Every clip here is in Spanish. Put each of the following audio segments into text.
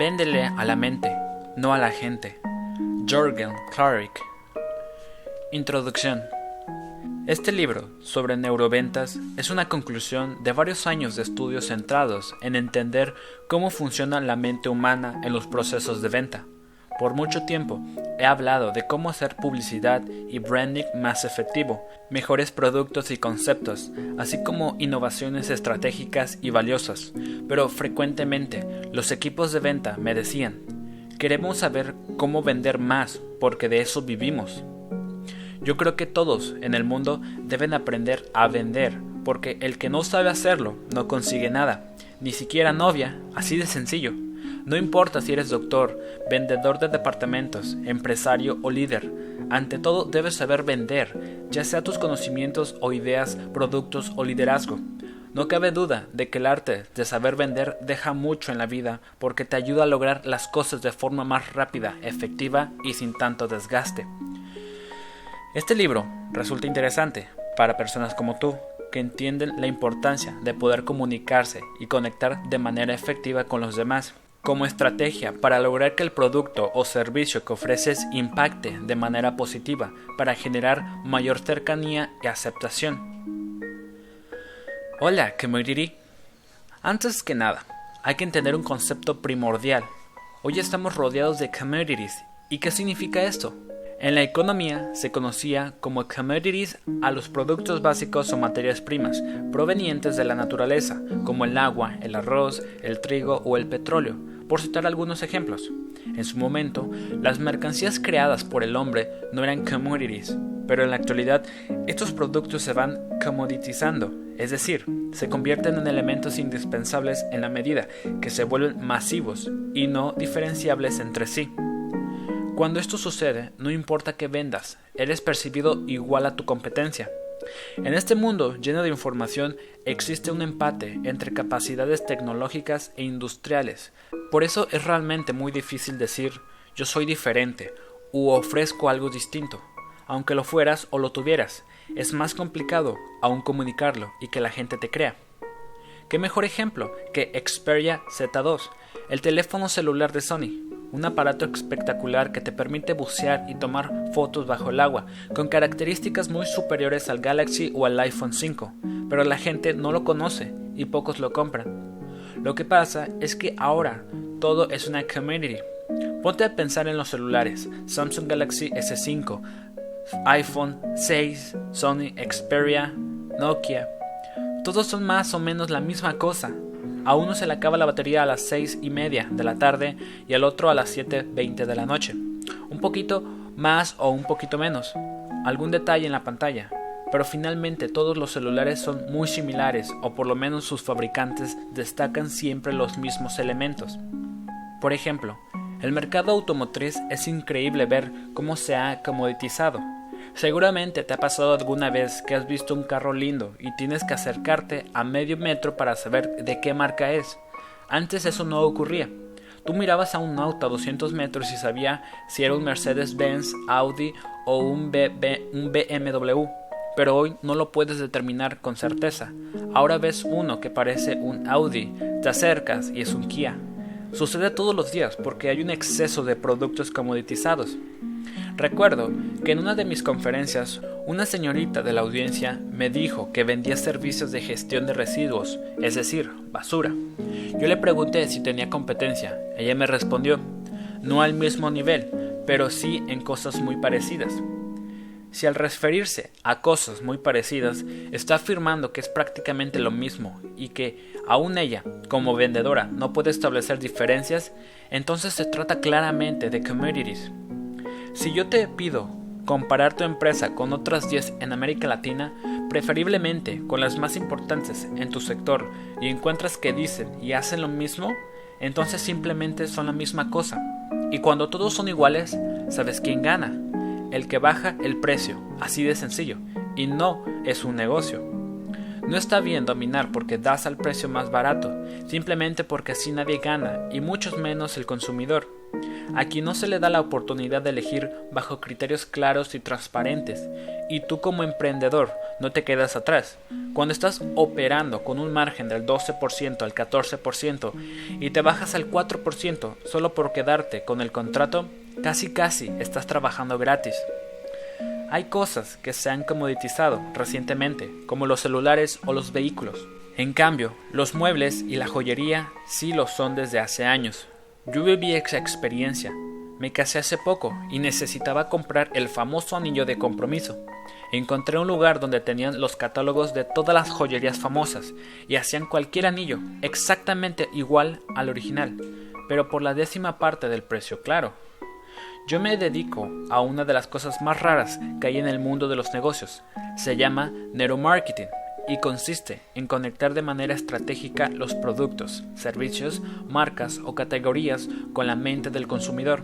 Véndele a la mente, no a la gente. Jorgen Clark. Introducción. Este libro sobre neuroventas es una conclusión de varios años de estudios centrados en entender cómo funciona la mente humana en los procesos de venta. Por mucho tiempo he hablado de cómo hacer publicidad y branding más efectivo, mejores productos y conceptos, así como innovaciones estratégicas y valiosas, pero frecuentemente los equipos de venta me decían, queremos saber cómo vender más porque de eso vivimos. Yo creo que todos en el mundo deben aprender a vender, porque el que no sabe hacerlo no consigue nada, ni siquiera novia, así de sencillo. No importa si eres doctor, vendedor de departamentos, empresario o líder, ante todo debes saber vender, ya sea tus conocimientos o ideas, productos o liderazgo. No cabe duda de que el arte de saber vender deja mucho en la vida porque te ayuda a lograr las cosas de forma más rápida, efectiva y sin tanto desgaste. Este libro resulta interesante para personas como tú, que entienden la importancia de poder comunicarse y conectar de manera efectiva con los demás como estrategia para lograr que el producto o servicio que ofreces impacte de manera positiva para generar mayor cercanía y aceptación. Hola, Community. Antes que nada, hay que entender un concepto primordial. Hoy estamos rodeados de commodities. ¿Y qué significa esto? En la economía se conocía como commodities a los productos básicos o materias primas provenientes de la naturaleza, como el agua, el arroz, el trigo o el petróleo, por citar algunos ejemplos. En su momento, las mercancías creadas por el hombre no eran commodities, pero en la actualidad estos productos se van commoditizando, es decir, se convierten en elementos indispensables en la medida que se vuelven masivos y no diferenciables entre sí. Cuando esto sucede, no importa qué vendas, eres percibido igual a tu competencia. En este mundo lleno de información existe un empate entre capacidades tecnológicas e industriales. Por eso es realmente muy difícil decir yo soy diferente u ofrezco algo distinto. Aunque lo fueras o lo tuvieras, es más complicado aún comunicarlo y que la gente te crea. ¿Qué mejor ejemplo que Xperia Z2, el teléfono celular de Sony? Un aparato espectacular que te permite bucear y tomar fotos bajo el agua, con características muy superiores al Galaxy o al iPhone 5, pero la gente no lo conoce y pocos lo compran. Lo que pasa es que ahora todo es una community. Ponte a pensar en los celulares, Samsung Galaxy S5, iPhone 6, Sony Xperia, Nokia. Todos son más o menos la misma cosa, a uno se le acaba la batería a las seis y media de la tarde y al otro a las 7.20 de la noche. Un poquito más o un poquito menos. Algún detalle en la pantalla. Pero finalmente todos los celulares son muy similares o por lo menos sus fabricantes destacan siempre los mismos elementos. Por ejemplo, el mercado automotriz es increíble ver cómo se ha comoditizado Seguramente te ha pasado alguna vez que has visto un carro lindo y tienes que acercarte a medio metro para saber de qué marca es. Antes eso no ocurría. Tú mirabas a un auto a 200 metros y sabía si era un Mercedes-Benz, Audi o un, un BMW, pero hoy no lo puedes determinar con certeza. Ahora ves uno que parece un Audi, te acercas y es un Kia. Sucede todos los días porque hay un exceso de productos comoditizados. Recuerdo que en una de mis conferencias una señorita de la audiencia me dijo que vendía servicios de gestión de residuos, es decir, basura. Yo le pregunté si tenía competencia. Ella me respondió, no al mismo nivel, pero sí en cosas muy parecidas. Si al referirse a cosas muy parecidas está afirmando que es prácticamente lo mismo y que aún ella, como vendedora, no puede establecer diferencias, entonces se trata claramente de commodities. Si yo te pido comparar tu empresa con otras 10 en América Latina, preferiblemente con las más importantes en tu sector, y encuentras que dicen y hacen lo mismo, entonces simplemente son la misma cosa. Y cuando todos son iguales, ¿sabes quién gana? El que baja el precio, así de sencillo, y no es un negocio. No está bien dominar porque das al precio más barato, simplemente porque así nadie gana, y mucho menos el consumidor. A quien no se le da la oportunidad de elegir bajo criterios claros y transparentes. Y tú como emprendedor no te quedas atrás. Cuando estás operando con un margen del 12% al 14% y te bajas al 4% solo por quedarte con el contrato, casi casi estás trabajando gratis. Hay cosas que se han comoditizado recientemente, como los celulares o los vehículos. En cambio, los muebles y la joyería sí lo son desde hace años. Yo viví esa experiencia. Me casé hace poco y necesitaba comprar el famoso anillo de compromiso. Encontré un lugar donde tenían los catálogos de todas las joyerías famosas y hacían cualquier anillo exactamente igual al original, pero por la décima parte del precio, claro. Yo me dedico a una de las cosas más raras que hay en el mundo de los negocios. Se llama neuromarketing y consiste en conectar de manera estratégica los productos, servicios, marcas o categorías con la mente del consumidor.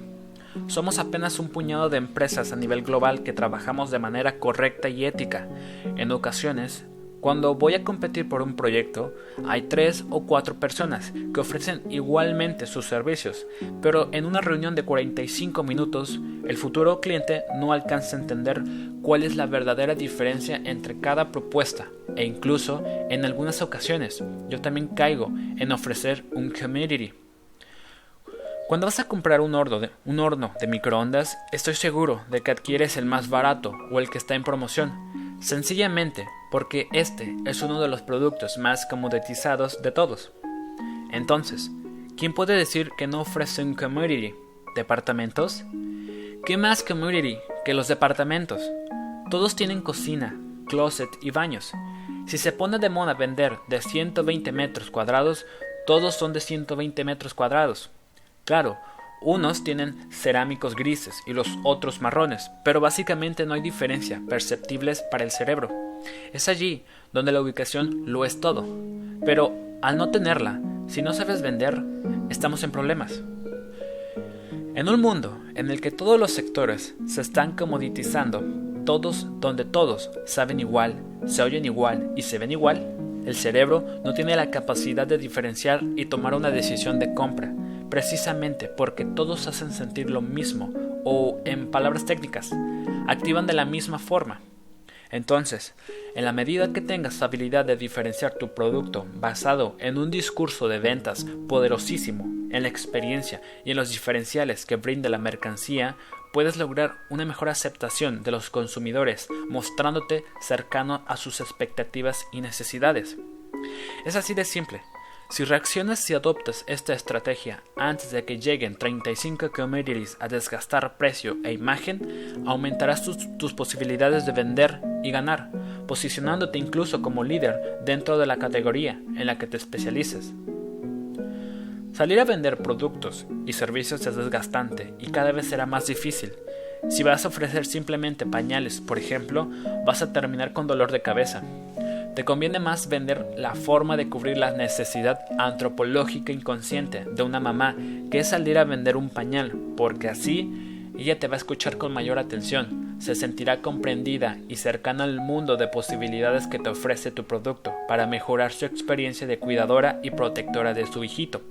Somos apenas un puñado de empresas a nivel global que trabajamos de manera correcta y ética. En ocasiones, cuando voy a competir por un proyecto, hay tres o cuatro personas que ofrecen igualmente sus servicios, pero en una reunión de 45 minutos, el futuro cliente no alcanza a entender cuál es la verdadera diferencia entre cada propuesta, e incluso, en algunas ocasiones, yo también caigo en ofrecer un community. Cuando vas a comprar un horno, de, un horno de microondas, estoy seguro de que adquieres el más barato o el que está en promoción Sencillamente porque este es uno de los productos más comoditizados de todos. Entonces, ¿quién puede decir que no ofrece un community? ¿Departamentos? ¿Qué más community que los departamentos? Todos tienen cocina, closet y baños. Si se pone de moda vender de 120 metros cuadrados, todos son de 120 metros cuadrados. Claro, unos tienen cerámicos grises y los otros marrones, pero básicamente no hay diferencia perceptibles para el cerebro. Es allí donde la ubicación lo es todo. Pero al no tenerla, si no sabes vender, estamos en problemas. En un mundo en el que todos los sectores se están comoditizando, todos donde todos saben igual, se oyen igual y se ven igual, el cerebro no tiene la capacidad de diferenciar y tomar una decisión de compra precisamente porque todos hacen sentir lo mismo o, en palabras técnicas, activan de la misma forma. Entonces, en la medida que tengas habilidad de diferenciar tu producto basado en un discurso de ventas poderosísimo, en la experiencia y en los diferenciales que brinda la mercancía, puedes lograr una mejor aceptación de los consumidores, mostrándote cercano a sus expectativas y necesidades. Es así de simple, si reaccionas y adoptas esta estrategia antes de que lleguen 35 commodities a desgastar precio e imagen, aumentarás tus, posibilidades de vender y ganar, posicionándote incluso como líder dentro de la categoría en la que te especialices. Salir a vender productos y servicios es desgastante y cada vez será más difícil. Si vas a ofrecer simplemente pañales, por ejemplo, vas a terminar con dolor de cabeza. Te conviene más vender la forma de cubrir la necesidad antropológica inconsciente de una mamá que es salir a vender un pañal, porque así ella te va a escuchar con mayor atención, se sentirá comprendida y cercana al mundo de posibilidades que te ofrece tu producto para mejorar su experiencia de cuidadora y protectora de su hijito.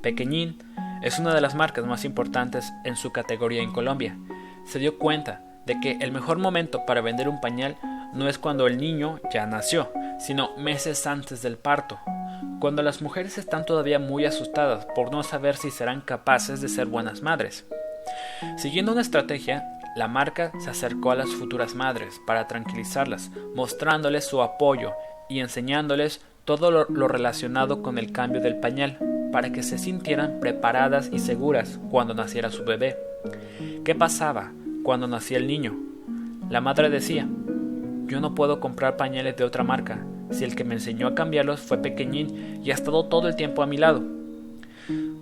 Pequeñín es una de las marcas más importantes en su categoría en Colombia. Se dio cuenta de que el mejor momento para vender un pañal no es cuando el niño ya nació, sino meses antes del parto, cuando las mujeres están todavía muy asustadas por no saber si serán capaces de ser buenas madres. Siguiendo una estrategia, la marca se acercó a las futuras madres para tranquilizarlas, mostrándoles su apoyo y enseñándoles todo lo, relacionado con el cambio del pañal, para que se sintieran preparadas y seguras cuando naciera su bebé. ¿Qué pasaba cuando nacía el niño? La madre decía, yo no puedo comprar pañales de otra marca, si el que me enseñó a cambiarlos fue pequeñín y ha estado todo el tiempo a mi lado.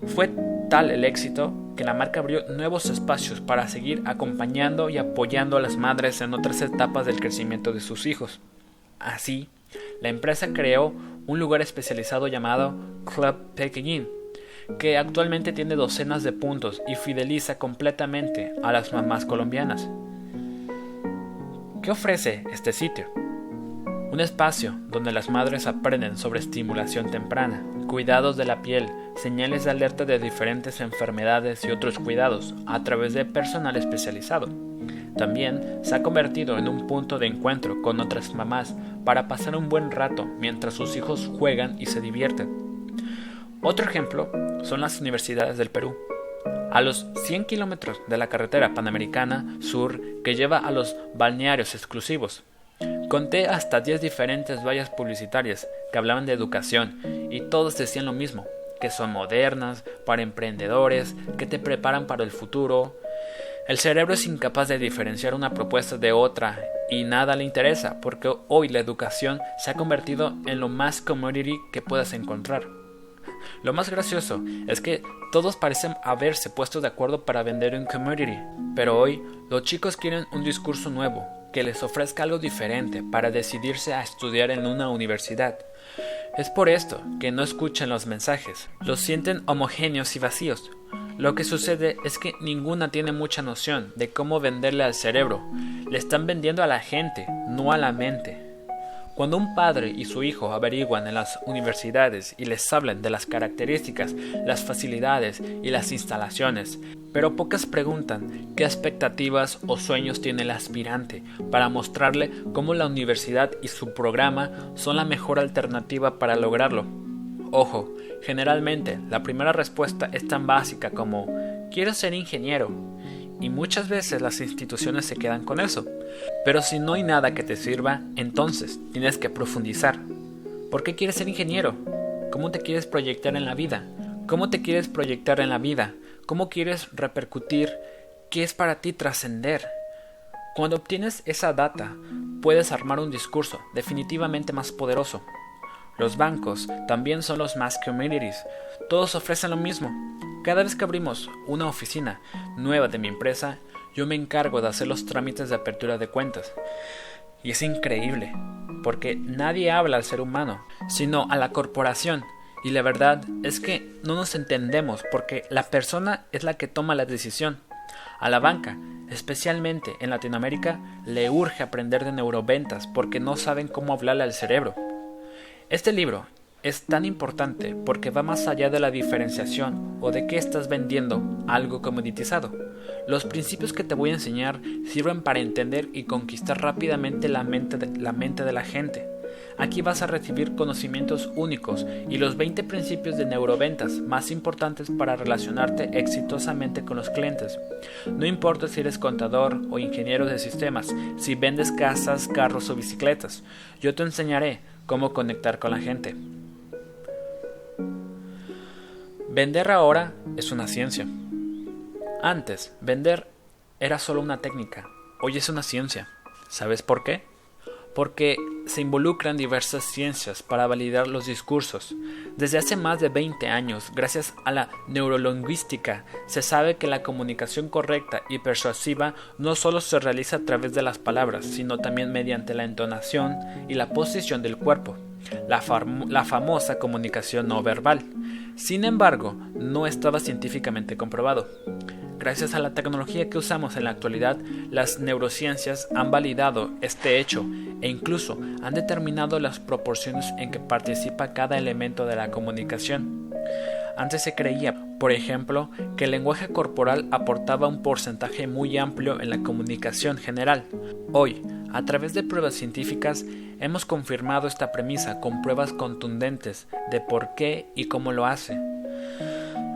Fue tal el éxito que la marca abrió nuevos espacios para seguir acompañando y apoyando a las madres en otras etapas del crecimiento de sus hijos. Así, la empresa creó un lugar especializado llamado Club Pequeñín, que actualmente tiene docenas de puntos y fideliza completamente a las mamás colombianas. ¿Qué ofrece este sitio? Un espacio donde las madres aprenden sobre estimulación temprana, cuidados de la piel, señales de alerta de diferentes enfermedades y otros cuidados a través de personal especializado. También se ha convertido en un punto de encuentro con otras mamás para pasar un buen rato mientras sus hijos juegan y se divierten. Otro ejemplo son las universidades del Perú. A los 100 kilómetros de la carretera panamericana sur que lleva a los balnearios exclusivos, conté hasta 10 diferentes vallas publicitarias que hablaban de educación y todos decían lo mismo, que son modernas, para emprendedores, que te preparan para el futuro, el cerebro es incapaz de diferenciar una propuesta de otra y nada le interesa porque hoy la educación se ha convertido en lo más commodity que puedas encontrar. Lo más gracioso es que todos parecen haberse puesto de acuerdo para vender un commodity, pero hoy los chicos quieren un discurso nuevo, que les ofrezca algo diferente para decidirse a estudiar en una universidad. Es por esto que no escuchan los mensajes, los sienten homogéneos y vacíos, lo que sucede es que ninguna tiene mucha noción de cómo venderle al cerebro. Le están vendiendo a la gente, no a la mente. Cuando un padre y su hijo averiguan en las universidades y les hablan de las características, las facilidades y las instalaciones, pero pocas preguntan qué expectativas o sueños tiene el aspirante para mostrarle cómo la universidad y su programa son la mejor alternativa para lograrlo. Ojo, generalmente la primera respuesta es tan básica como quiero ser ingeniero y muchas veces las instituciones se quedan con eso. Pero si no hay nada que te sirva, entonces tienes que profundizar. ¿Por qué quieres ser ingeniero? ¿Cómo te quieres proyectar en la vida? ¿Cómo te quieres proyectar en la vida? ¿Cómo quieres repercutir? ¿Qué es para ti trascender? Cuando obtienes esa data, puedes armar un discurso definitivamente más poderoso. Los bancos también son los mass communities. Todos ofrecen lo mismo. Cada vez que abrimos una oficina nueva de mi empresa, yo me encargo de hacer los trámites de apertura de cuentas. Y es increíble, porque nadie habla al ser humano, sino a la corporación. Y la verdad es que no nos entendemos porque la persona es la que toma la decisión. A la banca, especialmente en Latinoamérica, le urge aprender de neuroventas porque no saben cómo hablarle al cerebro. Este libro es tan importante porque va más allá de la diferenciación o de qué estás vendiendo algo comoditizado. Los principios que te voy a enseñar sirven para entender y conquistar rápidamente la mente de la, gente. Aquí vas a recibir conocimientos únicos y los 20 principios de neuroventas más importantes para relacionarte exitosamente con los clientes. No importa si eres contador o ingeniero de sistemas, si vendes casas, carros o bicicletas, yo te enseñaré cómo conectar con la gente. Vender ahora es una ciencia. Antes, vender era solo una técnica, hoy es una ciencia. ¿Sabes por qué? Porque se involucran diversas ciencias para validar los discursos. Desde hace más de 20 años, gracias a la neurolingüística, se sabe que la comunicación correcta y persuasiva no solo se realiza a través de las palabras, sino también mediante la entonación y la posición del cuerpo, la, la famosa comunicación no verbal. Sin embargo, no estaba científicamente comprobado. Gracias a la tecnología que usamos en la actualidad, las neurociencias han validado este hecho e incluso han determinado las proporciones en que participa cada elemento de la comunicación. Antes se creía, por ejemplo, que el lenguaje corporal aportaba un porcentaje muy amplio en la comunicación general. Hoy, a través de pruebas científicas, hemos confirmado esta premisa con pruebas contundentes de por qué y cómo lo hace.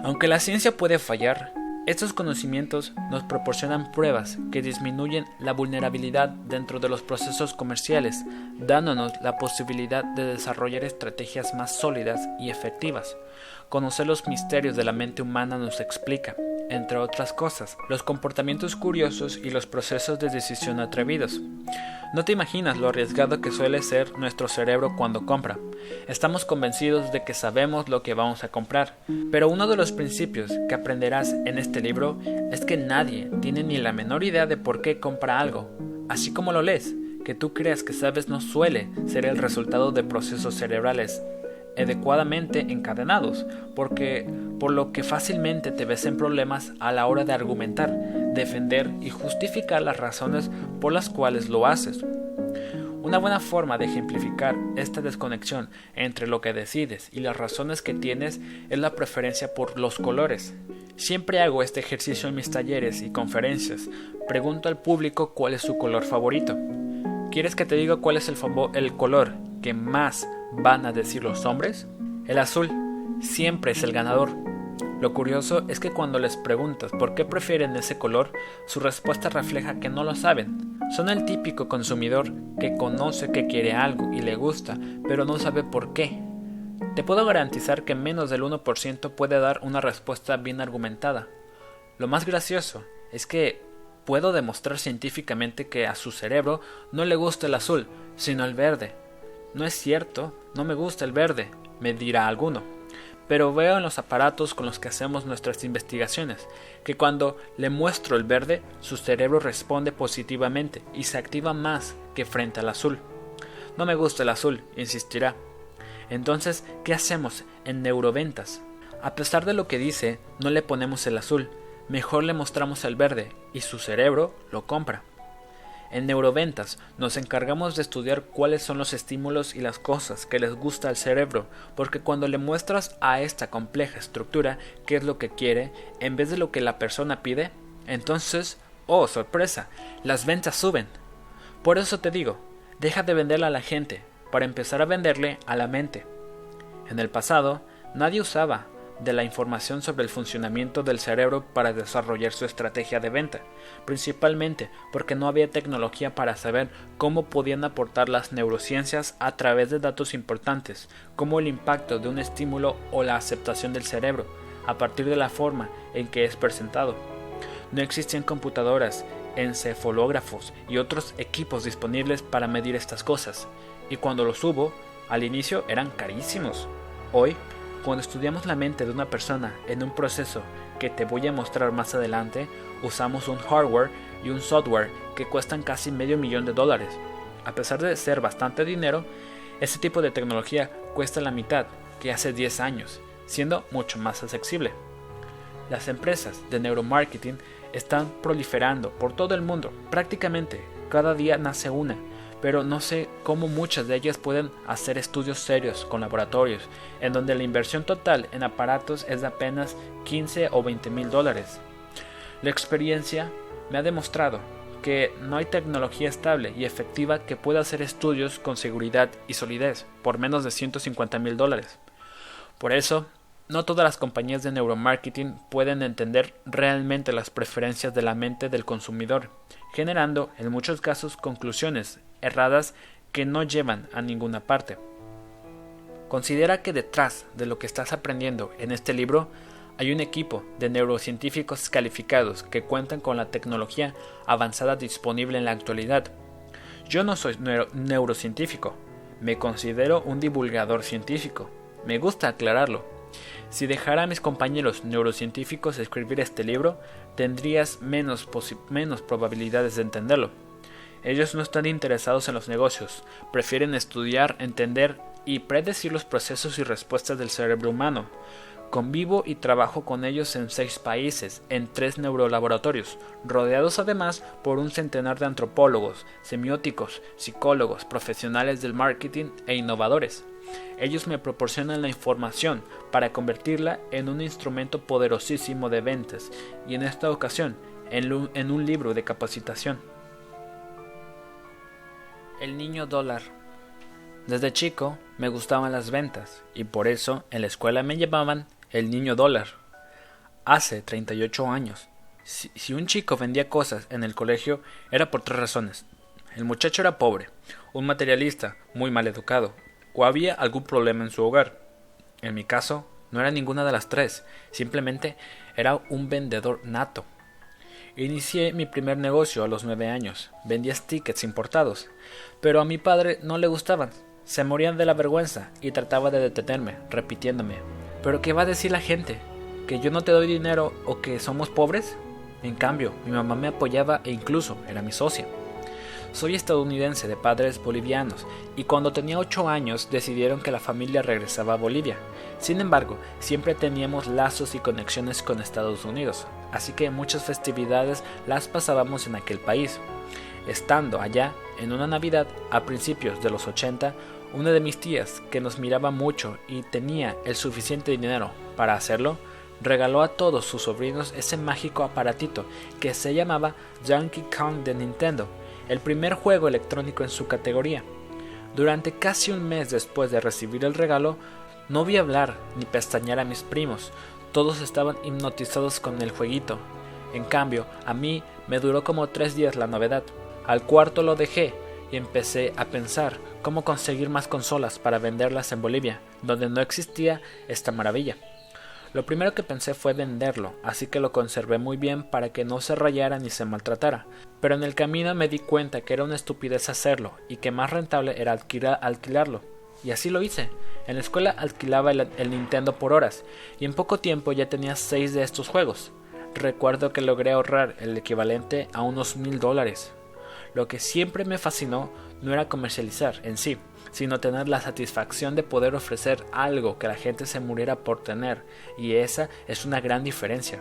Aunque la ciencia puede fallar, estos conocimientos nos proporcionan pruebas que disminuyen la vulnerabilidad dentro de los procesos comerciales, dándonos la posibilidad de desarrollar estrategias más sólidas y efectivas. Conocer los misterios de la mente humana nos explica, entre otras cosas, los comportamientos curiosos y los procesos de decisión atrevidos. No te imaginas lo arriesgado que suele ser nuestro cerebro cuando compra. Estamos convencidos de que sabemos lo que vamos a comprar, pero uno de los principios que aprenderás en este libro es que nadie tiene ni la menor idea de por qué compra algo. Así como lo lees, que tú creas que sabes no suele ser el resultado de procesos cerebrales adecuadamente encadenados, porque por lo que fácilmente te ves en problemas a la hora de argumentar, defender y justificar las razones por las cuales lo haces. Una buena forma de ejemplificar esta desconexión entre lo que decides y las razones que tienes es la preferencia por los colores. Siempre hago este ejercicio en mis talleres y conferencias. Pregunto al público cuál es su color favorito. ¿Quieres que te diga cuál es el, el color que más van a decir los hombres? El azul siempre es el ganador. Lo curioso es que cuando les preguntas por qué prefieren ese color, su respuesta refleja que no lo saben. Son el típico consumidor que conoce que quiere algo y le gusta, pero no sabe por qué. Te puedo garantizar que menos del 1% puede dar una respuesta bien argumentada. Lo más gracioso es que puedo demostrar científicamente que a su cerebro no le gusta el azul, sino el verde. No es cierto, no me gusta el verde, me dirá alguno pero veo en los aparatos con los que hacemos nuestras investigaciones que cuando le muestro el verde, su cerebro responde positivamente y se activa más que frente al azul. No me gusta el azul, insistirá. Entonces, ¿qué hacemos en neuroventas? A pesar de lo que dice, no le ponemos el azul, mejor le mostramos el verde y su cerebro lo compra. En neuroventas nos encargamos de estudiar cuáles son los estímulos y las cosas que les gusta al cerebro, porque cuando le muestras a esta compleja estructura qué es lo que quiere, en vez de lo que la persona pide, entonces, oh sorpresa, las ventas suben. Por eso te digo, deja de venderle a la gente para empezar a venderle a la mente. En el pasado, nadie usaba de la información sobre el funcionamiento del cerebro para desarrollar su estrategia de venta, principalmente porque no había tecnología para saber cómo podían aportar las neurociencias a través de datos importantes, como el impacto de un estímulo o la aceptación del cerebro, a partir de la forma en que es presentado. No existían computadoras, encefalógrafos y otros equipos disponibles para medir estas cosas, y cuando los hubo, al inicio eran carísimos. Hoy cuando estudiamos la mente de una persona en un proceso que te voy a mostrar más adelante, usamos un hardware y un software que cuestan casi medio millón de dólares. A pesar de ser bastante dinero, este tipo de tecnología cuesta la mitad que hace 10 años, siendo mucho más accesible. Las empresas de neuromarketing están proliferando por todo el mundo, prácticamente cada día nace una pero no sé cómo muchas de ellas pueden hacer estudios serios con laboratorios, en donde la inversión total en aparatos es de apenas 15 o 20 mil dólares. La experiencia me ha demostrado que no hay tecnología estable y efectiva que pueda hacer estudios con seguridad y solidez por menos de 150 mil dólares. Por eso, no todas las compañías de neuromarketing pueden entender realmente las preferencias de la mente del consumidor, generando en muchos casos conclusiones erradas que no llevan a ninguna parte. Considera que detrás de lo que estás aprendiendo en este libro hay un equipo de neurocientíficos calificados que cuentan con la tecnología avanzada disponible en la actualidad. Yo no soy neurocientífico, me considero un divulgador científico. Me gusta aclararlo. Si dejara a mis compañeros neurocientíficos escribir este libro, tendrías menos, menos probabilidades de entenderlo. Ellos no están interesados en los negocios, prefieren estudiar, entender y predecir los procesos y respuestas del cerebro humano. Convivo y trabajo con ellos en seis países, en tres neurolaboratorios, rodeados además por un centenar de antropólogos, semióticos, psicólogos, profesionales del marketing e innovadores. Ellos me proporcionan la información para convertirla en un instrumento poderosísimo de ventas y en esta ocasión en un libro de capacitación. El niño dólar. Desde chico me gustaban las ventas y por eso en la escuela me llamaban el niño dólar. Hace 38 años. Si, si, un chico vendía cosas en el colegio era por tres razones. El muchacho era pobre, un materialista, muy mal educado, o había algún problema en su hogar. En mi caso, no era ninguna de las tres, simplemente era un vendedor nato. Inicié mi primer negocio a los nueve años. Vendía tickets importados. Pero a mi padre no le gustaban. Se morían de la vergüenza y trataba de detenerme, repitiéndome. ¿Pero qué va a decir la gente? ¿Que yo no te doy dinero o que somos pobres? En cambio, mi mamá me apoyaba e incluso era mi socia. Soy estadounidense de padres bolivianos y cuando tenía 8 años decidieron que la familia regresaba a Bolivia. Sin embargo, siempre teníamos lazos y conexiones con Estados Unidos, así que muchas festividades las pasábamos en aquel país. Estando allá, en una Navidad a principios de los 80, una de mis tías, que nos miraba mucho y tenía el suficiente dinero para hacerlo, regaló a todos sus sobrinos ese mágico aparatito que se llamaba Donkey Kong de Nintendo, el primer juego electrónico en su categoría. Durante casi un mes después de recibir el regalo, no vi hablar ni pestañear a mis primos, todos estaban hipnotizados con el jueguito. En cambio, a mí me duró como tres días la novedad. Al cuarto lo dejé y empecé a pensar cómo conseguir más consolas para venderlas en Bolivia, donde no existía esta maravilla. Lo primero que pensé fue venderlo, así que lo conservé muy bien para que no se rayara ni se maltratara, pero en el camino me di cuenta que era una estupidez hacerlo y que más rentable era alquilarlo. Y así lo hice. En la escuela alquilaba el, Nintendo por horas, y en poco tiempo ya tenía seis de estos juegos. Recuerdo que logré ahorrar el equivalente a unos mil dólares. Lo que siempre me fascinó no era comercializar en sí, sino tener la satisfacción de poder ofrecer algo que la gente se muriera por tener, y esa es una gran diferencia.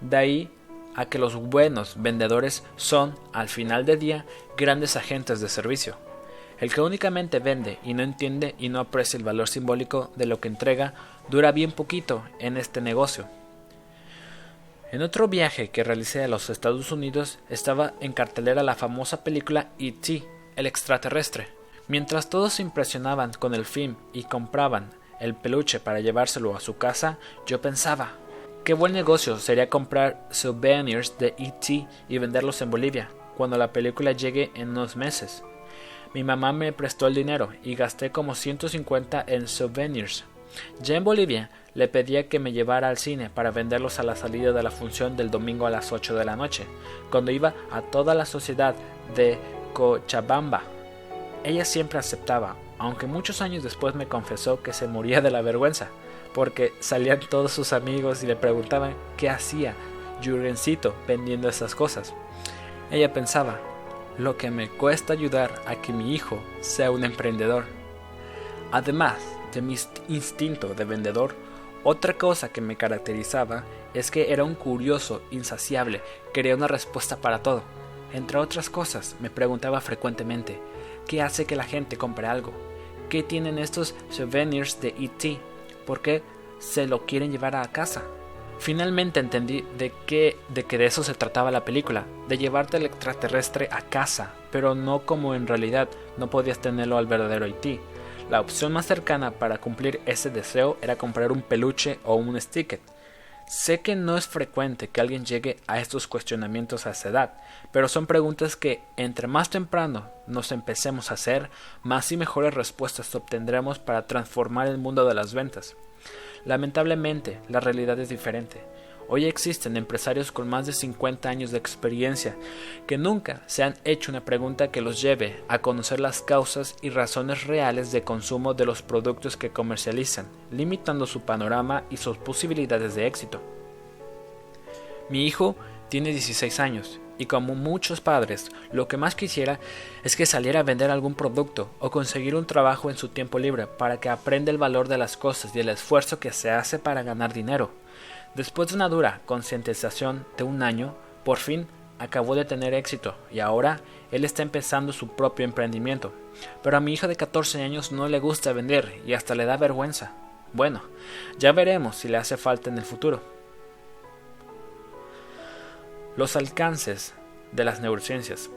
De ahí a que los buenos vendedores son, al final del día, grandes agentes de servicio. El que únicamente vende y no entiende y no aprecia el valor simbólico de lo que entrega dura bien poquito en este negocio. En otro viaje que realicé a los Estados Unidos estaba en cartelera la famosa película E.T., el extraterrestre. Mientras todos se impresionaban con el film y compraban el peluche para llevárselo a su casa, yo pensaba, qué buen negocio sería comprar souvenirs de E.T. y venderlos en Bolivia, cuando la película llegue en unos meses. Mi mamá me prestó el dinero y gasté como 150 en souvenirs. Ya en Bolivia le pedía que me llevara al cine para venderlos a la salida de la función del domingo a las 8 de la noche, cuando iba a toda la sociedad de Cochabamba. Ella siempre aceptaba, aunque muchos años después me confesó que se moría de la vergüenza, porque salían todos sus amigos y le preguntaban qué hacía Jurgencito vendiendo esas cosas. Ella pensaba, lo que me cuesta ayudar a que mi hijo sea un emprendedor. Además de mi instinto de vendedor, otra cosa que me caracterizaba es que era un curioso insaciable, quería una respuesta para todo. Entre otras cosas, me preguntaba frecuentemente, ¿qué hace que la gente compre algo? ¿Qué tienen estos souvenirs de ET? ¿Por qué se lo quieren llevar a casa? Finalmente entendí de que, de que de eso se trataba la película, de llevarte al extraterrestre a casa, pero no como en realidad no podías tenerlo al verdadero Haití. La opción más cercana para cumplir ese deseo era comprar un peluche o un sticker. Sé que no es frecuente que alguien llegue a estos cuestionamientos a esa edad, pero son preguntas que, entre más temprano nos empecemos a hacer, más y mejores respuestas obtendremos para transformar el mundo de las ventas. Lamentablemente, la realidad es diferente. Hoy existen empresarios con más de 50 años de experiencia que nunca se han hecho una pregunta que los lleve a conocer las causas y razones reales de consumo de los productos que comercializan, limitando su panorama y sus posibilidades de éxito. Mi hijo tiene 16 años y como muchos padres, lo que más quisiera es que saliera a vender algún producto o conseguir un trabajo en su tiempo libre para que aprenda el valor de las cosas y el esfuerzo que se hace para ganar dinero. Después de una dura concientización de un año, por fin acabó de tener éxito y ahora él está empezando su propio emprendimiento. Pero a mi hija de 14 años no le gusta vender y hasta le da vergüenza. Bueno, ya veremos si le hace falta en el futuro. Los alcances de las neurociencias.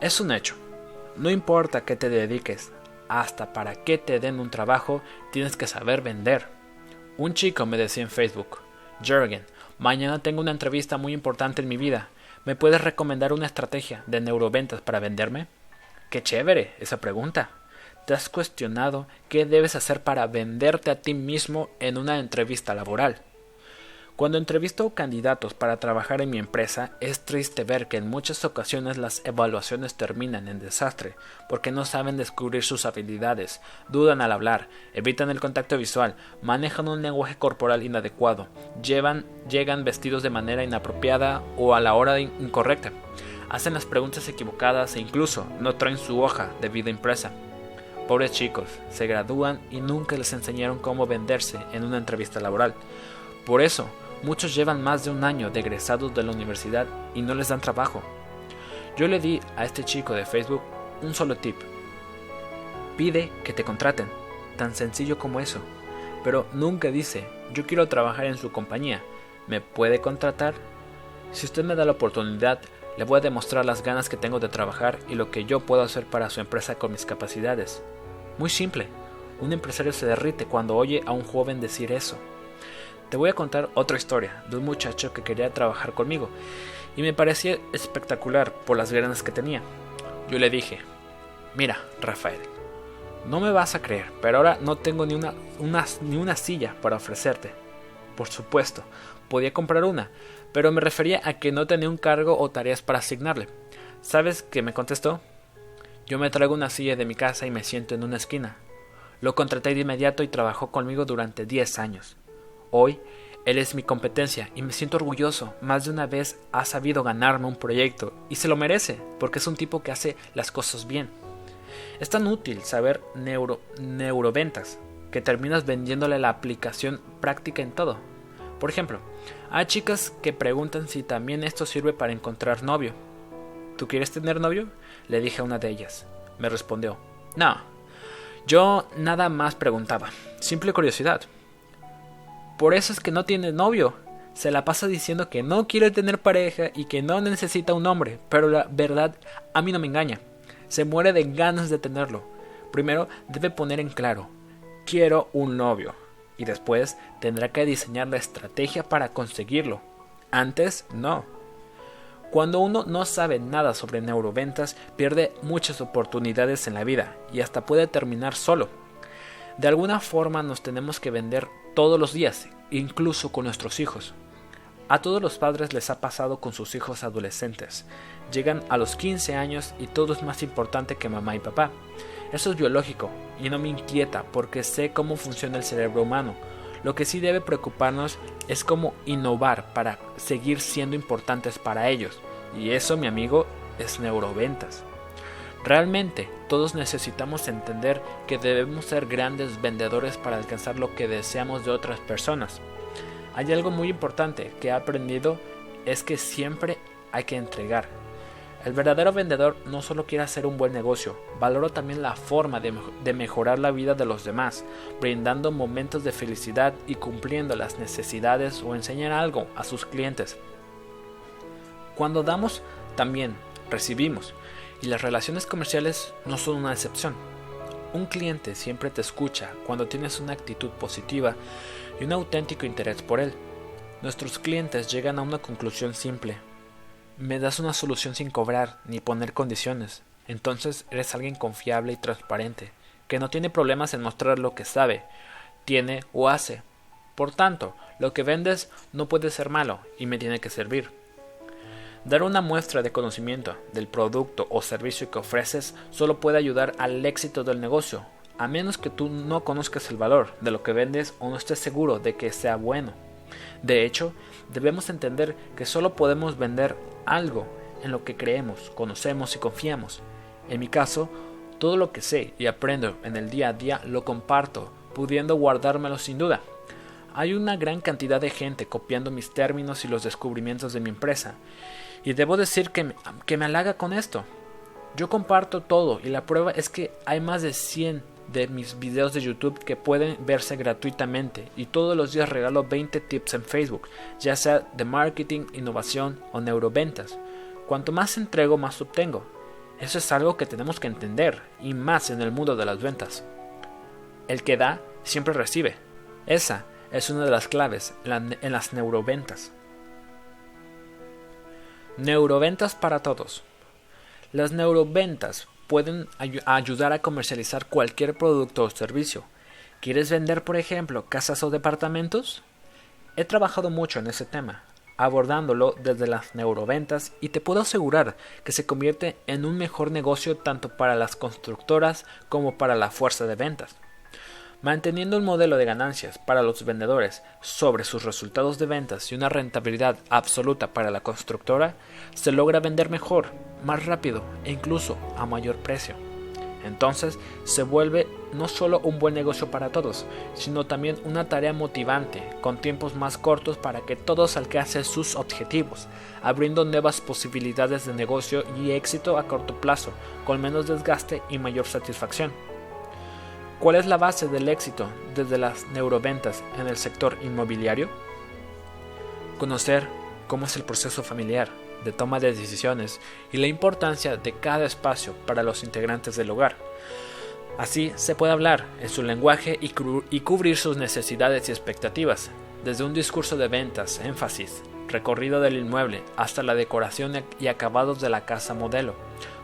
Es un hecho. No importa qué te dediques, hasta para qué te den un trabajo, tienes que saber vender. Un chico me decía en Facebook, Jürgen, mañana tengo una entrevista muy importante en mi vida. ¿Me puedes recomendar una estrategia de neuroventas para venderme? Qué chévere esa pregunta. ¿Te has cuestionado qué debes hacer para venderte a ti mismo en una entrevista laboral? Cuando entrevisto candidatos para trabajar en mi empresa, es triste ver que en muchas ocasiones las evaluaciones terminan en desastre, porque no saben descubrir sus habilidades, dudan al hablar, evitan el contacto visual, manejan un lenguaje corporal inadecuado, llegan vestidos de manera inapropiada o a la hora incorrecta, hacen las preguntas equivocadas e incluso no traen su hoja de vida impresa. Pobres chicos, se gradúan y nunca les enseñaron cómo venderse en una entrevista laboral. Por eso, Muchos llevan más de un año de egresados de la universidad y no les dan trabajo. Yo le di a este chico de Facebook un solo tip. Pide que te contraten, tan sencillo como eso. Pero nunca dice, yo quiero trabajar en su compañía, ¿me puede contratar? Si usted me da la oportunidad, le voy a demostrar las ganas que tengo de trabajar y lo que yo puedo hacer para su empresa con mis capacidades. Muy simple, un empresario se derrite cuando oye a un joven decir eso. Te voy a contar otra historia de un muchacho que quería trabajar conmigo y me parecía espectacular por las ganas que tenía. Yo le dije, mira, Rafael, no me vas a creer, pero ahora no tengo ni una, ni una silla para ofrecerte. Por supuesto, podía comprar una, pero me refería a que no tenía un cargo o tareas para asignarle. ¿Sabes qué me contestó? Yo me traigo una silla de mi casa y me siento en una esquina. Lo contraté de inmediato y trabajó conmigo durante 10 años. Hoy, él es mi competencia y me siento orgulloso. Más de una vez ha sabido ganarme un proyecto y se lo merece porque es un tipo que hace las cosas bien. Es tan útil saber neuro, neuroventas que terminas vendiéndole la aplicación práctica en todo. Por ejemplo, hay chicas que preguntan si también esto sirve para encontrar novio. ¿Tú quieres tener novio? Le dije a una de ellas. Me respondió, no. Yo nada más preguntaba, simple curiosidad. Por eso es que no tiene novio. Se la pasa diciendo que no quiere tener pareja y que no necesita un hombre, pero la verdad a mí no me engaña. Se muere de ganas de tenerlo. Primero debe poner en claro, quiero un novio y después tendrá que diseñar la estrategia para conseguirlo. Antes, no. Cuando uno no sabe nada sobre neuroventas, pierde muchas oportunidades en la vida y hasta puede terminar solo. De alguna forma nos tenemos que vender todos los días, incluso con nuestros hijos. A todos los padres les ha pasado con sus hijos adolescentes. Llegan a los 15 años y todo es más importante que mamá y papá. Eso es biológico y no me inquieta porque sé cómo funciona el cerebro humano. Lo que sí debe preocuparnos es cómo innovar para seguir siendo importantes para ellos. Y eso, mi amigo, es neuroventas. Realmente, todos necesitamos entender que debemos ser grandes vendedores para alcanzar lo que deseamos de otras personas. Hay algo muy importante que he aprendido es que siempre hay que entregar. El verdadero vendedor no solo quiere hacer un buen negocio, valora también la forma de, de, mejorar la vida de los demás, brindando momentos de felicidad y cumpliendo las necesidades o enseñar algo a sus clientes. Cuando damos, también recibimos, y las relaciones comerciales no son una excepción. Un cliente siempre te escucha cuando tienes una actitud positiva y un auténtico interés por él. Nuestros clientes llegan a una conclusión simple, me das una solución sin cobrar ni poner condiciones. Entonces eres alguien confiable y transparente, que no tiene problemas en mostrar lo que sabe, tiene o hace. Por tanto, lo que vendes no puede ser malo y me tiene que servir. Dar una muestra de conocimiento del producto o servicio que ofreces solo puede ayudar al éxito del negocio, a menos que tú no conozcas el valor de lo que vendes o no estés seguro de que sea bueno. De hecho, debemos entender que solo podemos vender algo en lo que creemos, conocemos y confiamos. En mi caso, todo lo que sé y aprendo en el día a día lo comparto, pudiendo guardármelo sin duda. Hay una gran cantidad de gente copiando mis términos y los descubrimientos de mi empresa, y debo decir que que me halaga con esto. Yo comparto todo y la prueba es que hay más de 100 de mis videos de YouTube que pueden verse gratuitamente y todos los días regalo 20 tips en Facebook, ya sea de marketing, innovación o neuroventas. Cuanto más entrego, más obtengo. Eso es algo que tenemos que entender y más en el mundo de las ventas. El que da siempre recibe. Esa es una de las claves en las neuroventas. Neuroventas para todos. Las neuroventas pueden ay ayudar a comercializar cualquier producto o servicio. ¿Quieres vender, por ejemplo, casas o departamentos? He trabajado mucho en ese tema, abordándolo desde las neuroventas y te puedo asegurar que se convierte en un mejor negocio tanto para las constructoras como para la fuerza de ventas. Manteniendo un modelo de ganancias para los vendedores sobre sus resultados de ventas y una rentabilidad absoluta para la constructora, se logra vender mejor, más rápido e incluso a mayor precio. Entonces se vuelve no solo un buen negocio para todos, sino también una tarea motivante, con tiempos más cortos para que todos alcancen sus objetivos, abriendo nuevas posibilidades de negocio y éxito a corto plazo, con menos desgaste y mayor satisfacción. ¿Cuál es la base del éxito desde las neuroventas en el sector inmobiliario? Conocer cómo es el proceso familiar, de toma de decisiones y la importancia de cada espacio para los integrantes del hogar. Así se puede hablar en su lenguaje y, cubrir sus necesidades y expectativas, desde un discurso de ventas, énfasis, recorrido del inmueble, hasta la decoración y acabados de la casa modelo,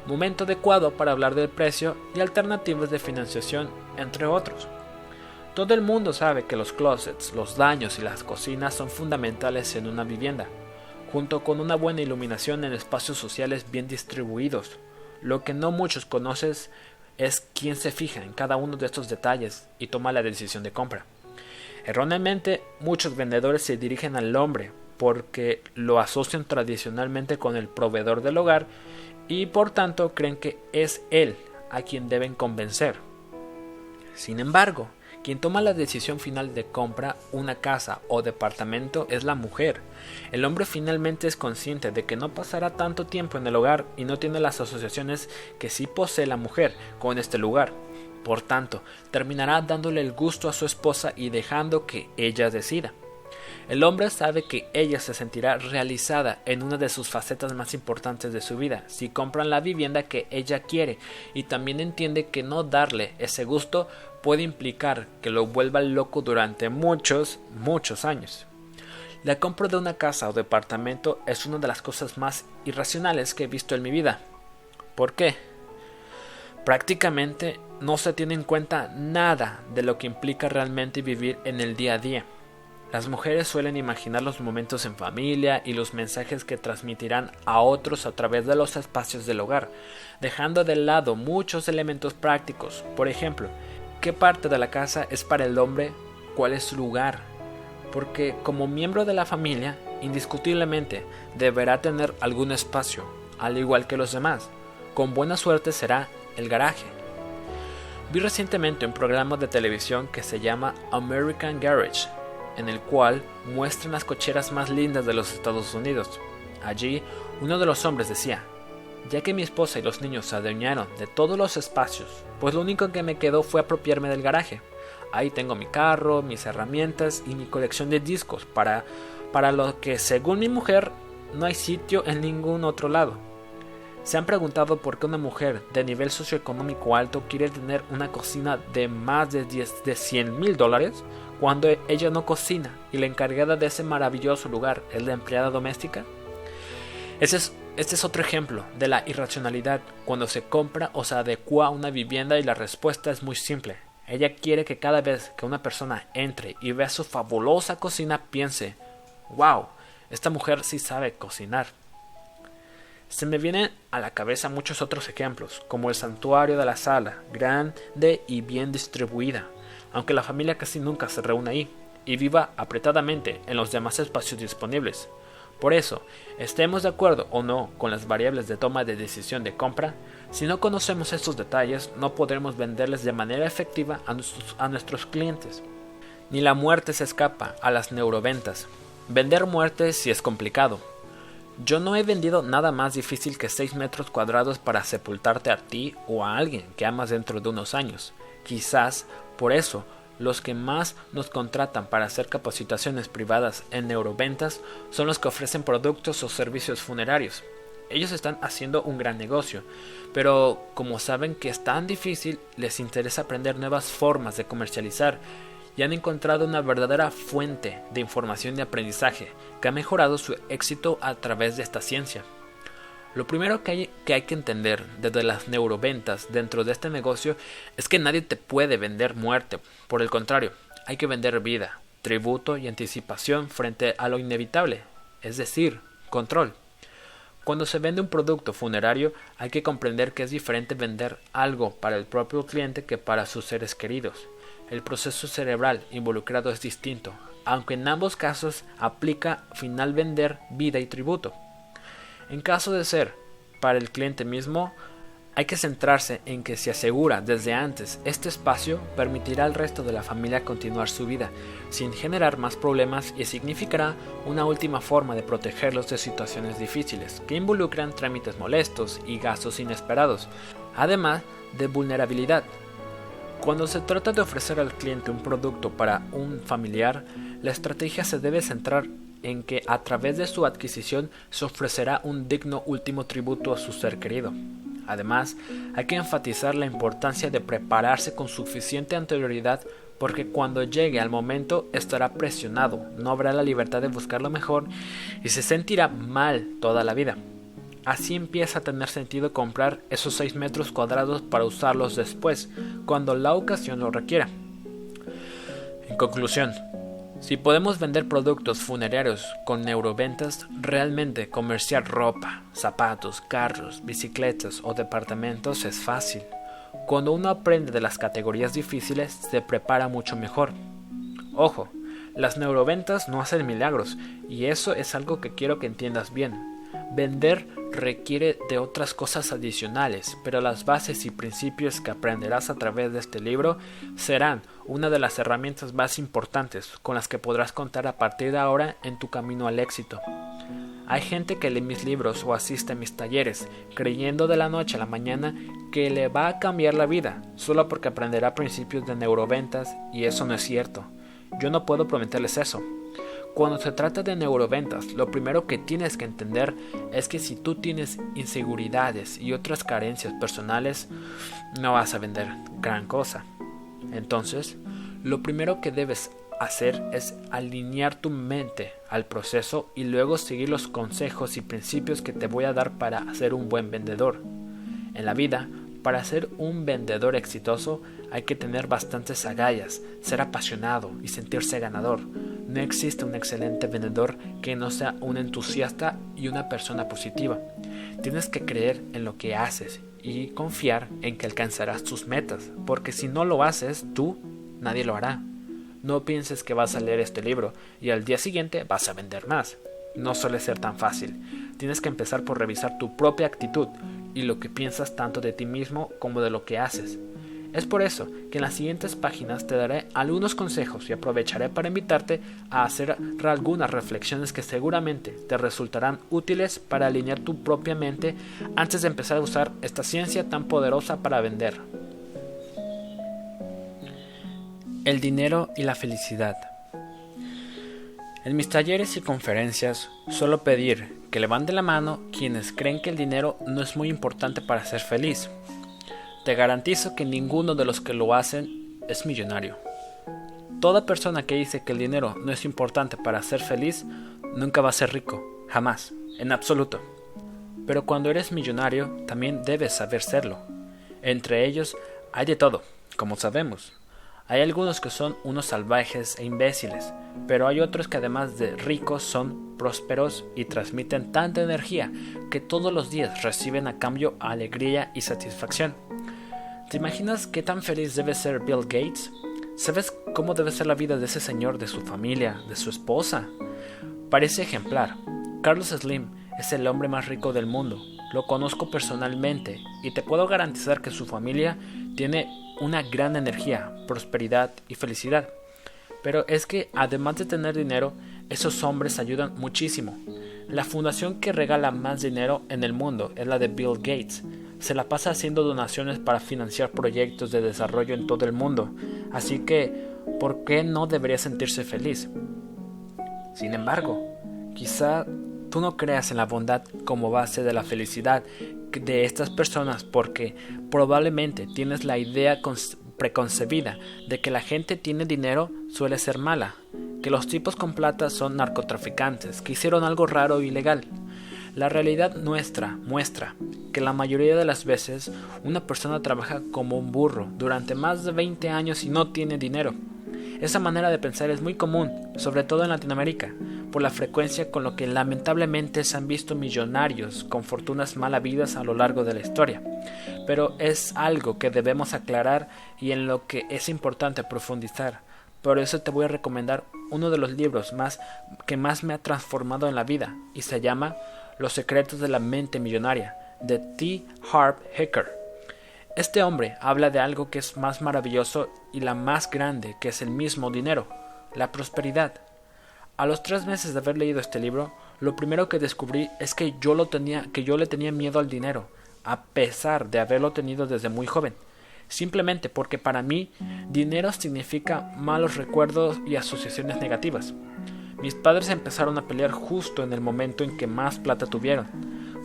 momento adecuado para hablar del precio y alternativas de financiación, entre otros. Todo el mundo sabe que los closets, los daños y las cocinas son fundamentales en una vivienda, junto con una buena iluminación en espacios sociales bien distribuidos. Lo que no muchos conocen es quién se fija en cada uno de estos detalles y toma la decisión de compra. Erróneamente, muchos vendedores se dirigen al hombre porque lo asocian tradicionalmente con el proveedor del hogar y por tanto creen que es él a quien deben convencer. Sin embargo, quien toma la decisión final de compra una casa o departamento es la mujer. El hombre finalmente es consciente de que no pasará tanto tiempo en el hogar y no tiene las asociaciones que sí posee la mujer con este lugar. Por tanto, terminará dándole el gusto a su esposa y dejando que ella decida. El hombre sabe que ella se sentirá realizada en una de sus facetas más importantes de su vida si compran la vivienda que ella quiere y también entiende que no darle ese gusto puede implicar que lo vuelva loco durante muchos, muchos años. La compra de una casa o departamento es una de las cosas más irracionales que he visto en mi vida. ¿Por qué? Prácticamente no se tiene en cuenta nada de lo que implica realmente vivir en el día a día. Las mujeres suelen imaginar los momentos en familia y los mensajes que transmitirán a otros a través de los espacios del hogar, dejando de lado muchos elementos prácticos. Por ejemplo, ¿qué parte de la casa es para el hombre? ¿Cuál es su lugar? Porque como miembro de la familia, indiscutiblemente deberá tener algún espacio, al igual que los demás. Con buena suerte será el garaje. Vi recientemente un programa de televisión que se llama American Garage, en el cual muestran las cocheras más lindas de los Estados Unidos. Allí, uno de los hombres decía, ya que mi esposa y los niños se adueñaron de todos los espacios, pues lo único que me quedó fue apropiarme del garaje. Ahí tengo mi carro, mis herramientas y mi colección de discos para, para lo que según mi mujer no hay sitio en ningún otro lado. ¿Se han preguntado por qué una mujer de nivel socioeconómico alto quiere tener una cocina de más de, 10, de 100 mil dólares cuando ella no cocina y la encargada de ese maravilloso lugar es la empleada doméstica? Ese es, este es otro ejemplo de la irracionalidad cuando se compra o se adecua una vivienda y la respuesta es muy simple. Ella quiere que cada vez que una persona entre y vea su fabulosa cocina piense, wow, esta mujer sí sabe cocinar. Se me vienen a la cabeza muchos otros ejemplos, como el santuario de la sala, grande y bien distribuida, aunque la familia casi nunca se reúne ahí y viva apretadamente en los demás espacios disponibles. Por eso, estemos de acuerdo o no con las variables de toma de decisión de compra, si no conocemos estos detalles no podremos venderles de manera efectiva a nuestros, clientes. Ni la muerte se escapa a las neuroventas. Vender muerte sí es complicado, yo no he vendido nada más difícil que 6 metros cuadrados para sepultarte a ti o a alguien que amas dentro de unos años. Quizás por eso los que más nos contratan para hacer capacitaciones privadas en neuroventas son los que ofrecen productos o servicios funerarios. Ellos están haciendo un gran negocio, pero como saben que es tan difícil, les interesa aprender nuevas formas de comercializar y han encontrado una verdadera fuente de información y aprendizaje que ha mejorado su éxito a través de esta ciencia. Lo primero que hay, que entender desde las neuroventas dentro de este negocio es que nadie te puede vender muerte, por el contrario, hay que vender vida, tributo y anticipación frente a lo inevitable, es decir, control. Cuando se vende un producto funerario hay que comprender que es diferente vender algo para el propio cliente que para sus seres queridos el proceso cerebral involucrado es distinto, aunque en ambos casos aplica final vender vida y tributo. En caso de ser para el cliente mismo, Hay que centrarse en que si asegura desde antes este espacio permitirá al resto de la familia continuar su vida sin generar más problemas y significará una última forma de protegerlos de situaciones difíciles que involucran trámites molestos y gastos inesperados, además de vulnerabilidad. Cuando se trata de ofrecer al cliente un producto para un familiar, la estrategia se debe centrar en que a través de su adquisición se ofrecerá un digno último tributo a su ser querido. Además, hay que enfatizar la importancia de prepararse con suficiente anterioridad porque cuando llegue al momento estará presionado, no habrá la libertad de buscar lo mejor y se sentirá mal toda la vida. Así empieza a tener sentido comprar esos 6 metros cuadrados para usarlos después, cuando la ocasión lo requiera. En conclusión, si podemos vender productos funerarios con neuroventas, realmente comerciar ropa, zapatos, carros, bicicletas o departamentos es fácil. Cuando uno aprende de las categorías difíciles, se prepara mucho mejor. Ojo, las neuroventas no hacen milagros, y eso es algo que quiero que entiendas bien. Vender requiere de otras cosas adicionales, pero las bases y principios que aprenderás a través de este libro serán una de las herramientas más importantes con las que podrás contar a partir de ahora en tu camino al éxito. Hay gente que lee mis libros o asiste a mis talleres, creyendo de la noche a la mañana que le va a cambiar la vida, solo porque aprenderá principios de neuroventas, y eso no es cierto. Yo no puedo prometerles eso. Cuando se trata de neuroventas, lo primero que tienes que entender es que si tú tienes inseguridades y otras carencias personales, no vas a vender gran cosa. Entonces, lo primero que debes hacer es alinear tu mente al proceso y luego seguir los consejos y principios que te voy a dar para ser un buen vendedor. En la vida, para ser un vendedor exitoso hay que tener bastantes agallas, ser apasionado y sentirse ganador. No existe un excelente vendedor que no sea un entusiasta y una persona positiva. Tienes que creer en lo que haces y confiar en que alcanzarás tus metas, porque si no lo haces tú, nadie lo hará. No pienses que vas a leer este libro y al día siguiente vas a vender más. No suele ser tan fácil. Tienes que empezar por revisar tu propia actitud y lo que piensas tanto de ti mismo como de lo que haces. Es por eso que en las siguientes páginas te daré algunos consejos y aprovecharé para invitarte a hacer algunas reflexiones que seguramente te resultarán útiles para alinear tu propia mente antes de empezar a usar esta ciencia tan poderosa para vender. El dinero y la felicidad. En mis talleres y conferencias suelo pedir que levanten la mano quienes creen que el dinero no es muy importante para ser feliz. Te garantizo que ninguno de los que lo hacen es millonario. Toda persona que dice que el dinero no es importante para ser feliz nunca va a ser rico, jamás, en absoluto. Pero cuando eres millonario también debes saber serlo. Entre ellos hay de todo, como sabemos. Hay algunos que son unos salvajes e imbéciles, pero hay otros que además de ricos son prósperos y transmiten tanta energía que todos los días reciben a cambio alegría y satisfacción. ¿Te imaginas qué tan feliz debe ser Bill Gates? ¿Sabes cómo debe ser la vida de ese señor, de su familia, de su esposa? Parece ejemplar. Carlos Slim es el hombre más rico del mundo. Lo conozco personalmente y te puedo garantizar que su familia tiene una gran energía, prosperidad y felicidad. Pero es que además de tener dinero, esos hombres ayudan muchísimo. La fundación que regala más dinero en el mundo es la de Bill Gates. Se la pasa haciendo donaciones para financiar proyectos de desarrollo en todo el mundo. Así que, ¿por qué no debería sentirse feliz? Sin embargo, quizá tú no creas en la bondad como base de la felicidad de estas personas porque probablemente tienes la idea preconcebida de que la gente tiene dinero suele ser mala, que los tipos con plata son narcotraficantes, que hicieron algo raro y ilegal. La realidad nuestra muestra que la mayoría de las veces una persona trabaja como un burro durante más de 20 años y no tiene dinero. Esa manera de pensar es muy común, sobre todo en Latinoamérica, por la frecuencia con lo que lamentablemente se han visto millonarios con fortunas mal habidas a lo largo de la historia. Pero es algo que debemos aclarar y en lo que es importante profundizar. Por eso te voy a recomendar uno de los libros más que más me ha transformado en la vida y se llama Los secretos de la mente millonaria de T. Harp Hicker. Este hombre habla de algo que es más maravilloso y la más grande, que es el mismo dinero, la prosperidad. A los tres meses de haber leído este libro, lo primero que descubrí es que yo lo tenía, que yo le tenía miedo al dinero, a pesar de haberlo tenido desde muy joven. Simplemente porque para mí dinero significa malos recuerdos y asociaciones negativas. Mis padres empezaron a pelear justo en el momento en que más plata tuvieron.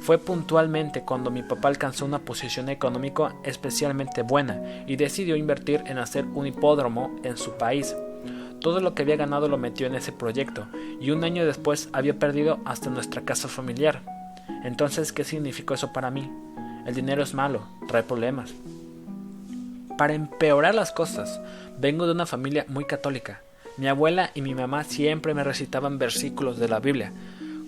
Fue puntualmente cuando mi papá alcanzó una posición económica especialmente buena y decidió invertir en hacer un hipódromo en su país. Todo lo que había ganado lo metió en ese proyecto y un año después había perdido hasta nuestra casa familiar. Entonces, ¿qué significó eso para mí? El dinero es malo, trae problemas. Para empeorar las cosas, vengo de una familia muy católica. Mi abuela y mi mamá siempre me recitaban versículos de la Biblia,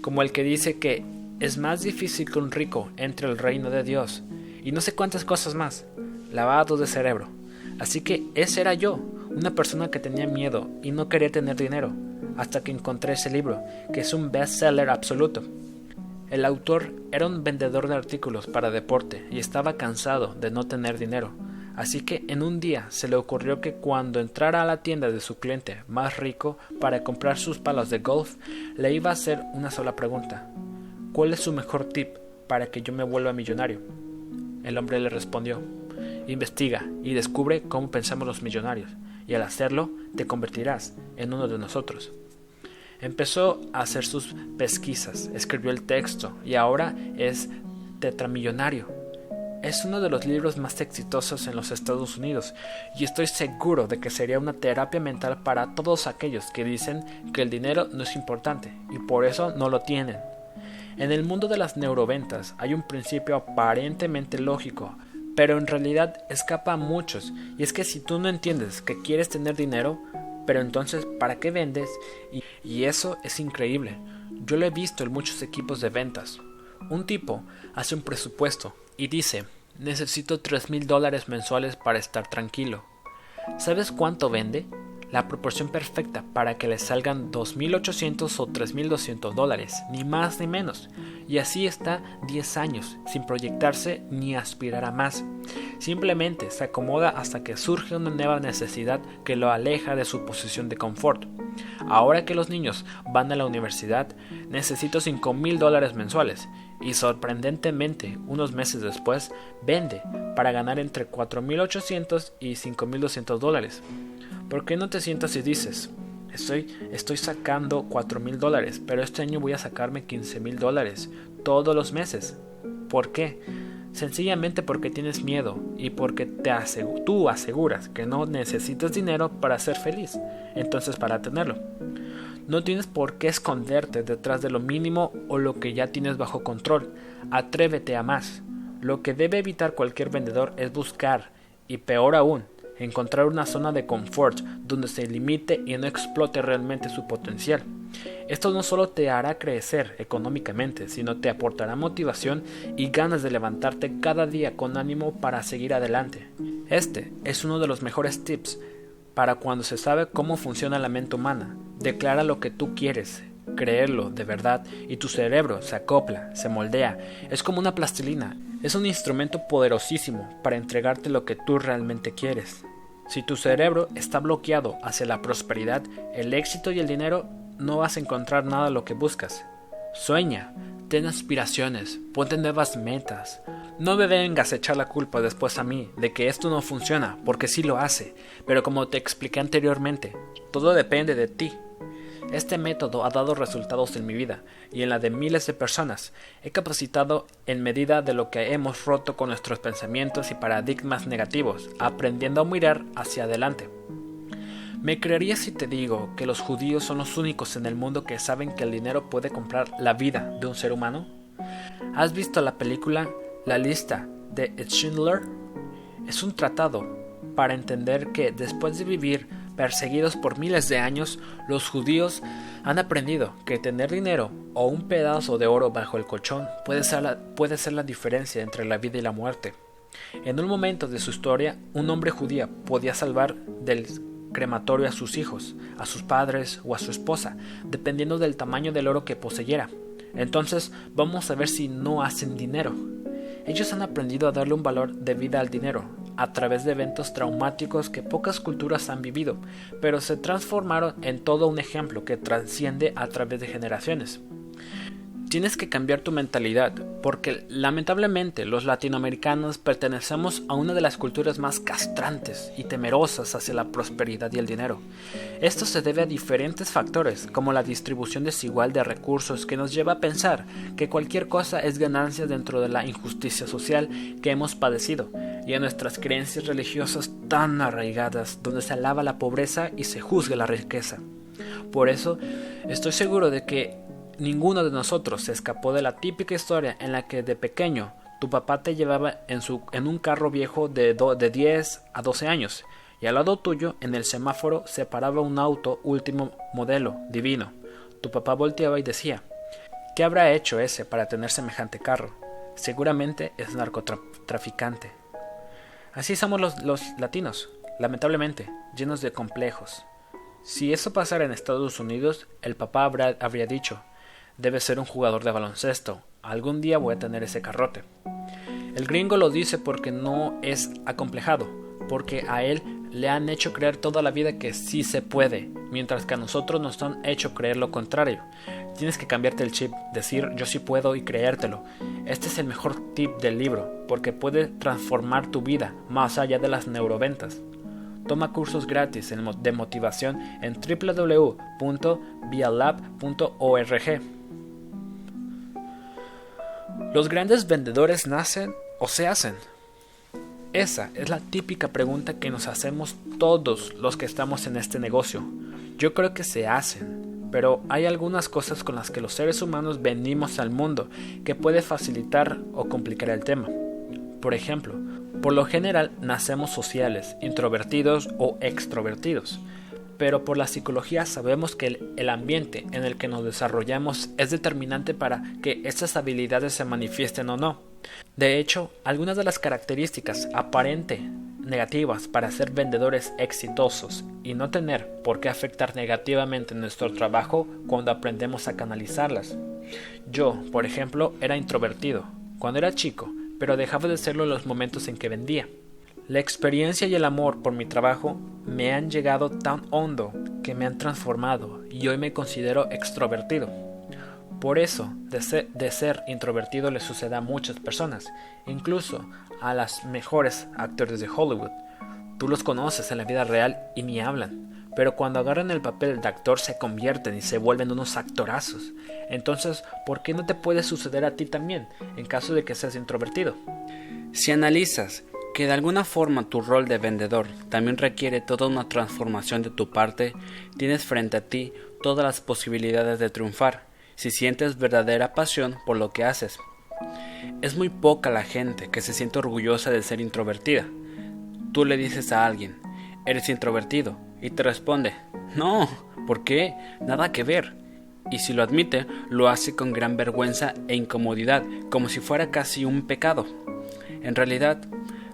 como el que dice que es más difícil que un rico entre el reino de Dios, y no sé cuántas cosas más, lavado de cerebro. Así que ese era yo, una persona que tenía miedo y no quería tener dinero, hasta que encontré ese libro, que es un bestseller absoluto. El autor era un vendedor de artículos para deporte y estaba cansado de no tener dinero, así que en un día se le ocurrió que cuando entrara a la tienda de su cliente más rico para comprar sus palos de golf, le iba a hacer una sola pregunta. ¿Cuál es su mejor tip para que yo me vuelva millonario? El hombre le respondió, investiga y descubre cómo pensamos los millonarios y al hacerlo te convertirás en uno de nosotros. Empezó a hacer sus pesquisas, escribió el texto y ahora es tetramillonario. Es uno de los libros más exitosos en los Estados Unidos y estoy seguro de que sería una terapia mental para todos aquellos que dicen que el dinero no es importante y por eso no lo tienen. En el mundo de las neuroventas hay un principio aparentemente lógico pero en realidad escapa a muchos, y es que si tú no entiendes que quieres tener dinero, pero entonces ¿para qué vendes? Y, eso es increíble. Yo lo he visto en muchos equipos de ventas. Un tipo hace un presupuesto y dice, necesito tres mil dólares mensuales para estar tranquilo. ¿Sabes cuánto vende? La proporción perfecta para que le salgan 2.800 o 3.200 dólares, ni más ni menos. Y así está 10 años, sin proyectarse ni aspirar a más. Simplemente se acomoda hasta que surge una nueva necesidad que lo aleja de su posición de confort. Ahora que los niños van a la universidad, necesito 5.000 dólares mensuales y sorprendentemente, unos meses después, vende para ganar entre 4.800 y 5.200 dólares. ¿Por qué no te sientas y dices, estoy, estoy sacando 4 mil dólares, pero este año voy a sacarme 15 mil dólares todos los meses? ¿Por qué? Sencillamente porque tienes miedo y porque te tú aseguras que no necesitas dinero para ser feliz, entonces para tenerlo. No tienes por qué esconderte detrás de lo mínimo o lo que ya tienes bajo control. Atrévete a más. Lo que debe evitar cualquier vendedor es buscar, y peor aún, encontrar una zona de confort donde se limite y no explote realmente su potencial. Esto no solo te hará crecer económicamente, sino te aportará motivación y ganas de levantarte cada día con ánimo para seguir adelante. Este es uno de los mejores tips para cuando se sabe cómo funciona la mente humana. Declara lo que tú quieres, creerlo de verdad y tu cerebro se acopla, se moldea. Es como una plastilina. Es un instrumento poderosísimo para entregarte lo que tú realmente quieres. Si tu cerebro está bloqueado hacia la prosperidad, el éxito y el dinero, no vas a encontrar nada lo que buscas. Sueña, ten aspiraciones, ponte nuevas metas. No me vengas a echar la culpa después a mí de que esto no funciona, porque sí lo hace, pero como te expliqué anteriormente, todo depende de ti. Este método ha dado resultados en mi vida y en la de miles de personas. He capacitado en medida de lo que hemos roto con nuestros pensamientos y paradigmas negativos, aprendiendo a mirar hacia adelante. ¿Me creerías si te digo que los judíos son los únicos en el mundo que saben que el dinero puede comprar la vida de un ser humano? ¿Has visto la película La lista de Schindler? Es un tratado para entender que después de vivir perseguidos por miles de años, los judíos han aprendido que tener dinero o un pedazo de oro bajo el colchón puede ser, la, puede ser la diferencia entre la vida y la muerte. En un momento de su historia, un hombre judío podía salvar del crematorio a sus hijos, a sus padres o a su esposa, dependiendo del tamaño del oro que poseyera. Entonces, vamos a ver si no hacen dinero. Ellos han aprendido a darle un valor de vida al dinero, a través de eventos traumáticos que pocas culturas han vivido, pero se transformaron en todo un ejemplo que trasciende a través de generaciones. Tienes que cambiar tu mentalidad, porque lamentablemente los latinoamericanos pertenecemos a una de las culturas más castrantes y temerosas hacia la prosperidad y el dinero. Esto se debe a diferentes factores, como la distribución desigual de recursos que nos lleva a pensar que cualquier cosa es ganancia dentro de la injusticia social que hemos padecido, y a nuestras creencias religiosas tan arraigadas, donde se alaba la pobreza y se juzga la riqueza. Por eso, estoy seguro de que Ninguno de nosotros se escapó de la típica historia en la que de pequeño tu papá te llevaba en, su, en un carro viejo de, de 10 a 12 años y al lado tuyo en el semáforo se paraba un auto último modelo, divino. Tu papá volteaba y decía, ¿qué habrá hecho ese para tener semejante carro? Seguramente es narcotraficante. Así somos los, los latinos, lamentablemente, llenos de complejos. Si eso pasara en Estados Unidos, el papá habría dicho, debe ser un jugador de baloncesto. Algún día voy a tener ese carrote. El gringo lo dice porque no es acomplejado, porque a él le han hecho creer toda la vida que sí se puede, mientras que a nosotros nos han hecho creer lo contrario. Tienes que cambiarte el chip, decir yo sí puedo y creértelo. Este es el mejor tip del libro, porque puede transformar tu vida más allá de las neuroventas. Toma cursos gratis de motivación en www.vialab.org. ¿Los grandes vendedores nacen o se hacen? Esa es la típica pregunta que nos hacemos todos los que estamos en este negocio. Yo creo que se hacen, pero hay algunas cosas con las que los seres humanos venimos al mundo que puede facilitar o complicar el tema. Por ejemplo, por lo general nacemos sociales, introvertidos o extrovertidos pero por la psicología sabemos que el, ambiente en el que nos desarrollamos es determinante para que estas habilidades se manifiesten o no. De hecho, algunas de las características aparente negativas para ser vendedores exitosos y no tener por qué afectar negativamente nuestro trabajo cuando aprendemos a canalizarlas. Yo, por ejemplo, era introvertido cuando era chico, pero dejaba de serlo en los momentos en que vendía. La experiencia y el amor por mi trabajo me han llegado tan hondo que me han transformado y hoy me considero extrovertido. Por eso, de ser, introvertido le sucede a muchas personas, incluso a las mejores actores de Hollywood. Tú los conoces en la vida real y ni hablan, pero cuando agarran el papel de actor se convierten y se vuelven unos actorazos. Entonces, ¿por qué no te puede suceder a ti también, en caso de que seas introvertido? Si analizas que de alguna forma tu rol de vendedor también requiere toda una transformación de tu parte, tienes frente a ti todas las posibilidades de triunfar si sientes verdadera pasión por lo que haces. Es muy poca la gente que se siente orgullosa de ser introvertida. Tú le dices a alguien, eres introvertido, y te responde, no, ¿por qué? Nada que ver. Y si lo admite, lo hace con gran vergüenza e incomodidad, como si fuera casi un pecado. En realidad,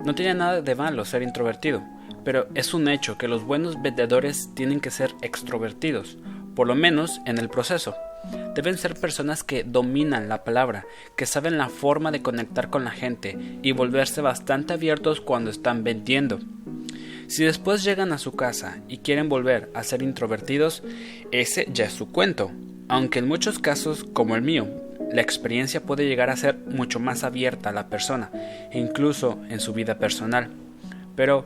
no tiene nada de malo ser introvertido, pero es un hecho que los buenos vendedores tienen que ser extrovertidos, por lo menos en el proceso. Deben ser personas que dominan la palabra, que saben la forma de conectar con la gente y volverse bastante abiertos cuando están vendiendo. Si después llegan a su casa y quieren volver a ser introvertidos, ese ya es su cuento, aunque en muchos casos, como el mío, la experiencia puede llegar a ser mucho más abierta a la persona, incluso en su vida personal. Pero,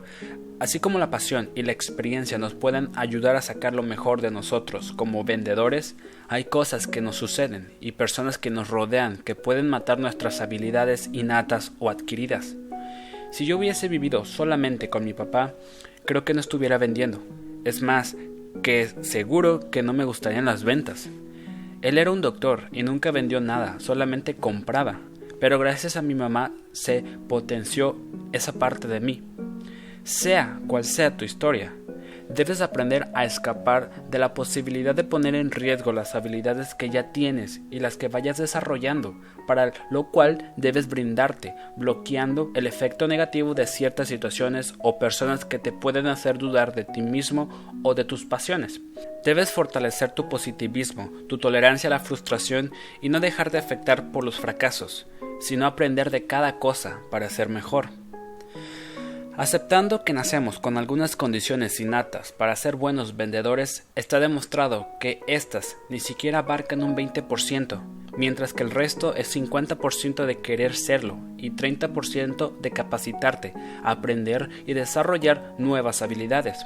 así como la pasión y la experiencia nos pueden ayudar a sacar lo mejor de nosotros como vendedores, hay cosas que nos suceden y personas que nos rodean que pueden matar nuestras habilidades innatas o adquiridas. Si yo hubiese vivido solamente con mi papá, creo que no estuviera vendiendo. Es más, que seguro que no me gustarían las ventas. Él era un doctor y nunca vendió nada, solamente compraba. Pero gracias a mi mamá se potenció esa parte de mí. Sea cual sea tu historia, Debes aprender a escapar de la posibilidad de poner en riesgo las habilidades que ya tienes y las que vayas desarrollando, para lo cual debes brindarte, bloqueando el efecto negativo de ciertas situaciones o personas que te pueden hacer dudar de ti mismo o de tus pasiones. Debes fortalecer tu positivismo, tu tolerancia a la frustración y no dejar de afectar por los fracasos, sino aprender de cada cosa para ser mejor. Aceptando que nacemos con algunas condiciones innatas para ser buenos vendedores, está demostrado que éstas ni siquiera abarcan un 20%, mientras que el resto es 50% de querer serlo y 30% de capacitarte, aprender y desarrollar nuevas habilidades.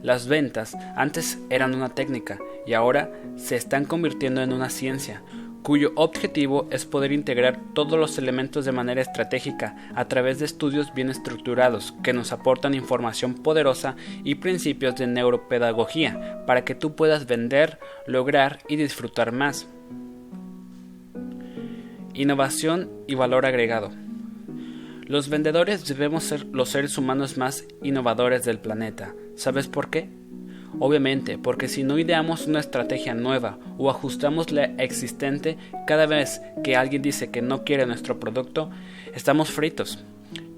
Las ventas antes eran una técnica y ahora se están convirtiendo en una ciencia, cuyo objetivo es poder integrar todos los elementos de manera estratégica a través de estudios bien estructurados que nos aportan información poderosa y principios de neuropedagogía para que tú puedas vender, lograr y disfrutar más. Innovación y valor agregado. Los vendedores debemos ser los seres humanos más innovadores del planeta. ¿Sabes por qué? Obviamente, porque si no ideamos una estrategia nueva o ajustamos la existente cada vez que alguien dice que no quiere nuestro producto, estamos fritos.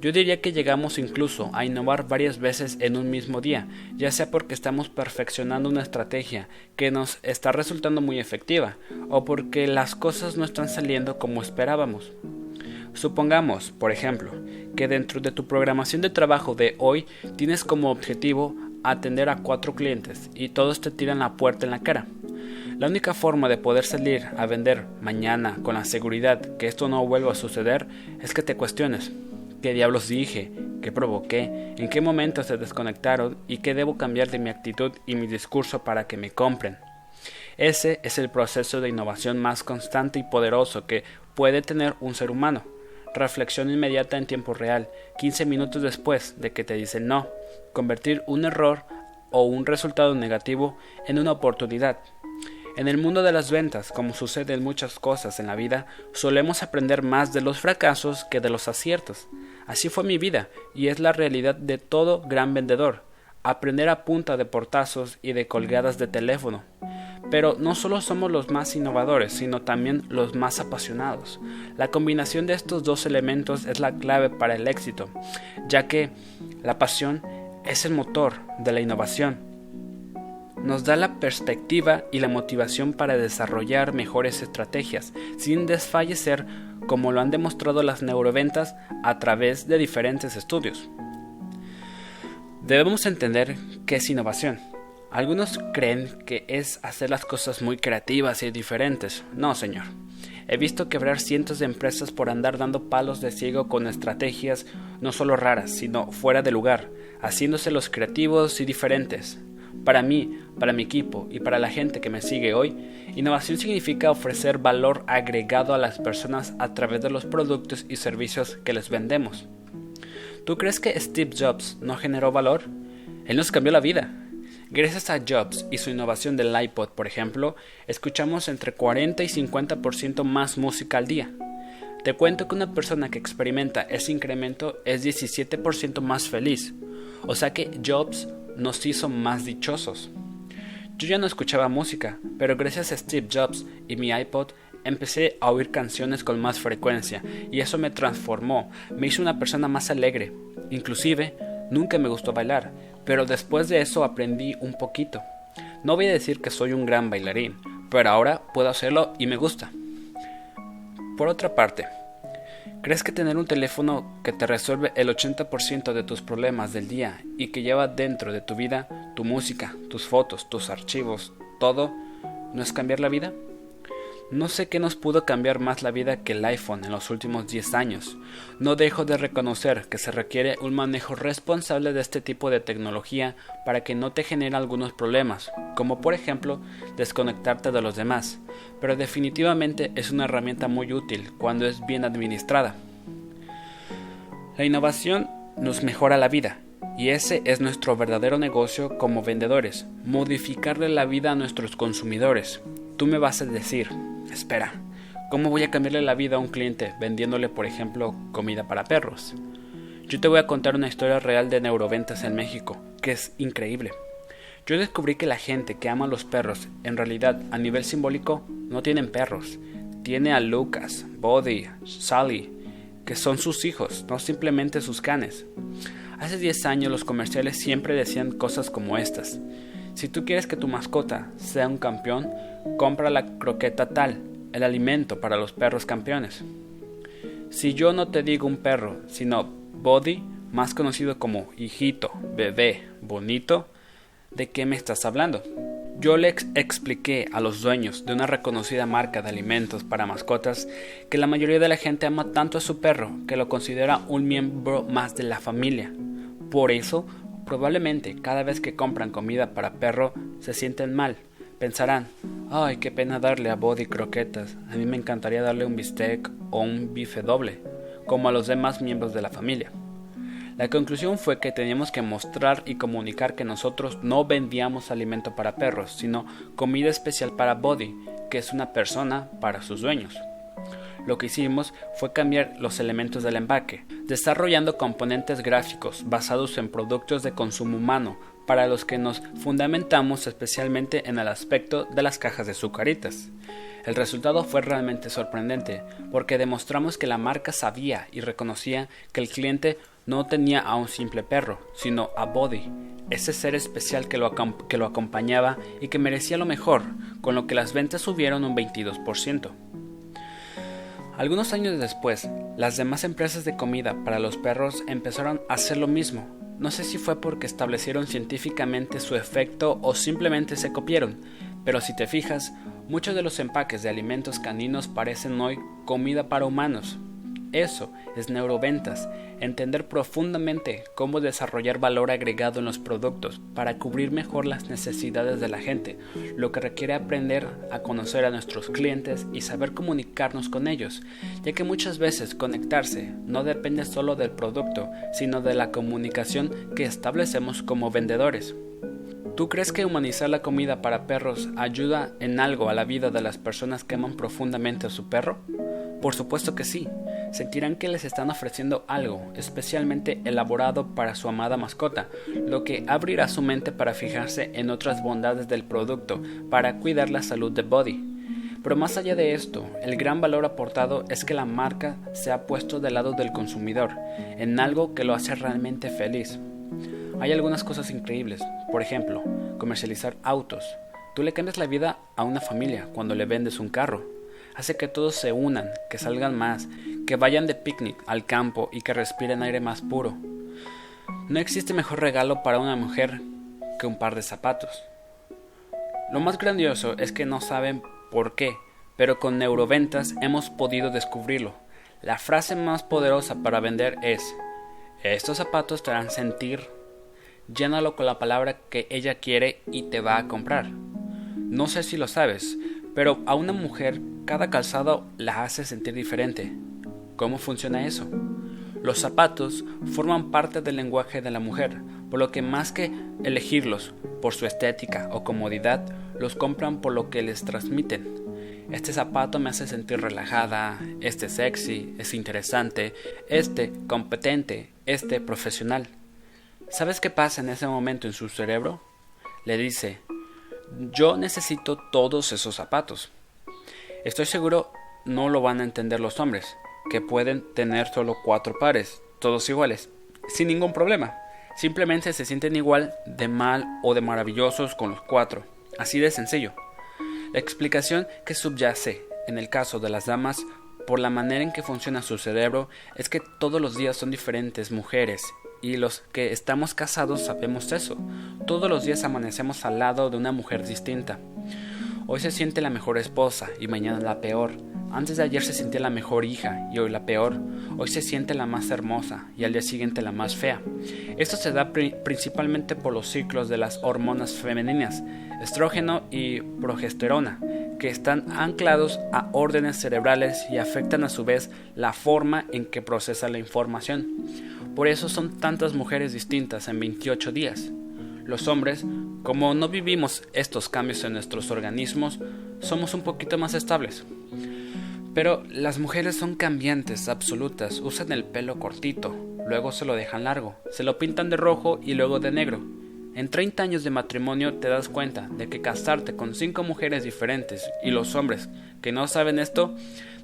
Yo diría que llegamos incluso a innovar varias veces en un mismo día, ya sea porque estamos perfeccionando una estrategia que nos está resultando muy efectiva o porque las cosas no están saliendo como esperábamos. Supongamos, por ejemplo, que dentro de tu programación de trabajo de hoy tienes como objetivo atender a cuatro clientes y todos te tiran la puerta en la cara. La única forma de poder salir a vender mañana con la seguridad que esto no vuelva a suceder es que te cuestiones. ¿Qué diablos dije? ¿Qué provoqué? ¿En qué momento se desconectaron? ¿Y qué debo cambiar de mi actitud y mi discurso para que me compren? Ese es el proceso de innovación más constante y poderoso que puede tener un ser humano. Reflexión inmediata en tiempo real, 15 minutos después de que te dicen no, convertir un error o un resultado negativo en una oportunidad. En el mundo de las ventas, como sucede en muchas cosas en la vida, solemos aprender más de los fracasos que de los aciertos. Así fue mi vida, y es la realidad de todo gran vendedor. Aprender a punta de portazos y de colgadas de teléfono. Pero no solo somos los más innovadores, sino también los más apasionados. La combinación de estos dos elementos es la clave para el éxito, ya que la pasión es el motor de la innovación. Nos da la perspectiva y la motivación para desarrollar mejores estrategias, sin desfallecer como lo han demostrado las neuroventas a través de diferentes estudios. Debemos entender qué es innovación. Algunos creen que es hacer las cosas muy creativas y diferentes. No, señor. He visto quebrar cientos de empresas por andar dando palos de ciego con estrategias no solo raras, sino fuera de lugar, haciéndose los creativos y diferentes. Para mí, para mi equipo y para la gente que me sigue hoy, innovación significa ofrecer valor agregado a las personas a través de los productos y servicios que les vendemos. ¿Tú crees que Steve Jobs no generó valor? Él nos cambió la vida. Gracias a Jobs y su innovación del iPod, por ejemplo, escuchamos entre 40 y 50% más música al día. Te cuento que una persona que experimenta ese incremento es 17% más feliz, o sea que Jobs nos hizo más dichosos. Yo ya no escuchaba música, pero gracias a Steve Jobs y mi iPod empecé a oír canciones con más frecuencia y eso me transformó, me hizo una persona más alegre. Inclusive, nunca me gustó bailar, pero después de eso aprendí un poquito. No voy a decir que soy un gran bailarín, pero ahora puedo hacerlo y me gusta. Por otra parte, ¿crees que tener un teléfono que te resuelve el 80% de tus problemas del día y que lleva dentro de tu vida tu música, tus fotos, tus archivos, todo, no es cambiar la vida? No sé qué nos pudo cambiar más la vida que el iPhone en los últimos 10 años. No dejo de reconocer que se requiere un manejo responsable de este tipo de tecnología para que no te genere algunos problemas, como por ejemplo desconectarte de los demás, pero definitivamente es una herramienta muy útil cuando es bien administrada. La innovación nos mejora la vida, y ese es nuestro verdadero negocio como vendedores, modificarle la vida a nuestros consumidores. Tú me vas a decir, espera, ¿cómo voy a cambiarle la vida a un cliente vendiéndole, por ejemplo, comida para perros? Yo te voy a contar una historia real de neuroventas en México, que es increíble. Yo descubrí que la gente que ama a los perros, en realidad, a nivel simbólico, no tienen perros. Tiene a Lucas, Buddy, Sally, que son sus hijos, no simplemente sus canes. Hace 10 años los comerciales siempre decían cosas como estas. Si tú quieres que tu mascota sea un campeón, compra la croqueta tal, el alimento para los perros campeones. Si yo no te digo un perro, sino Body, más conocido como hijito, bebé, bonito, ¿de qué me estás hablando? Yo le expliqué a los dueños de una reconocida marca de alimentos para mascotas que la mayoría de la gente ama tanto a su perro que lo considera un miembro más de la familia. Por eso, probablemente cada vez que compran comida para perro se sienten mal. Pensarán, ay, qué pena darle a Body croquetas, a mí me encantaría darle un bistec o un bife doble, como a los demás miembros de la familia. La conclusión fue que teníamos que mostrar y comunicar que nosotros no vendíamos alimento para perros, sino comida especial para Body, que es una persona para sus dueños. Lo que hicimos fue cambiar los elementos del empaque, desarrollando componentes gráficos basados en productos de consumo humano, para los que nos fundamentamos especialmente en el aspecto de las cajas de sucaritas. El resultado fue realmente sorprendente, porque demostramos que la marca sabía y reconocía que el cliente no tenía a un simple perro, sino a Body, ese ser especial que lo, que lo acompañaba y que merecía lo mejor, con lo que las ventas subieron un 22%. Algunos años después, las demás empresas de comida para los perros empezaron a hacer lo mismo. No sé si fue porque establecieron científicamente su efecto o simplemente se copiaron, pero si te fijas, muchos de los empaques de alimentos caninos parecen hoy comida para humanos, eso es neuroventas, entender profundamente cómo desarrollar valor agregado en los productos para cubrir mejor las necesidades de la gente, lo que requiere aprender a conocer a nuestros clientes y saber comunicarnos con ellos, ya que muchas veces conectarse no depende solo del producto, sino de la comunicación que establecemos como vendedores. ¿Tú crees que humanizar la comida para perros ayuda en algo a la vida de las personas que aman profundamente a su perro? Por supuesto que sí sentirán que les están ofreciendo algo especialmente elaborado para su amada mascota, lo que abrirá su mente para fijarse en otras bondades del producto para cuidar la salud de Body. Pero más allá de esto, el gran valor aportado es que la marca se ha puesto del lado del consumidor, en algo que lo hace realmente feliz. Hay algunas cosas increíbles, por ejemplo, comercializar autos. Tú le cambias la vida a una familia cuando le vendes un carro hace que todos se unan, que salgan más, que vayan de picnic al campo y que respiren aire más puro. No existe mejor regalo para una mujer que un par de zapatos. Lo más grandioso es que no saben por qué, pero con neuroventas hemos podido descubrirlo. La frase más poderosa para vender es, estos zapatos te harán sentir, llénalo con la palabra que ella quiere y te va a comprar. No sé si lo sabes, pero a una mujer cada calzado la hace sentir diferente. ¿Cómo funciona eso? Los zapatos forman parte del lenguaje de la mujer, por lo que más que elegirlos por su estética o comodidad, los compran por lo que les transmiten. Este zapato me hace sentir relajada, este sexy, es interesante, este competente, este profesional. ¿Sabes qué pasa en ese momento en su cerebro? Le dice, yo necesito todos esos zapatos. Estoy seguro no lo van a entender los hombres, que pueden tener solo cuatro pares, todos iguales, sin ningún problema. Simplemente se sienten igual de mal o de maravillosos con los cuatro. Así de sencillo. La explicación que subyace en el caso de las damas por la manera en que funciona su cerebro es que todos los días son diferentes mujeres y los que estamos casados sabemos eso. Todos los días amanecemos al lado de una mujer distinta. Hoy se siente la mejor esposa y mañana la peor. Antes de ayer se sentía la mejor hija y hoy la peor. Hoy se siente la más hermosa y al día siguiente la más fea. Esto se da principalmente por los ciclos de las hormonas femeninas, estrógeno y progesterona, que están anclados a órdenes cerebrales y afectan a su vez la forma en que procesa la información. Por eso son tantas mujeres distintas en 28 días. Los hombres, como no vivimos estos cambios en nuestros organismos, somos un poquito más estables. Pero las mujeres son cambiantes, absolutas, usan el pelo cortito, luego se lo dejan largo, se lo pintan de rojo y luego de negro. En 30 años de matrimonio te das cuenta de que casarte con cinco mujeres diferentes y los hombres que no saben esto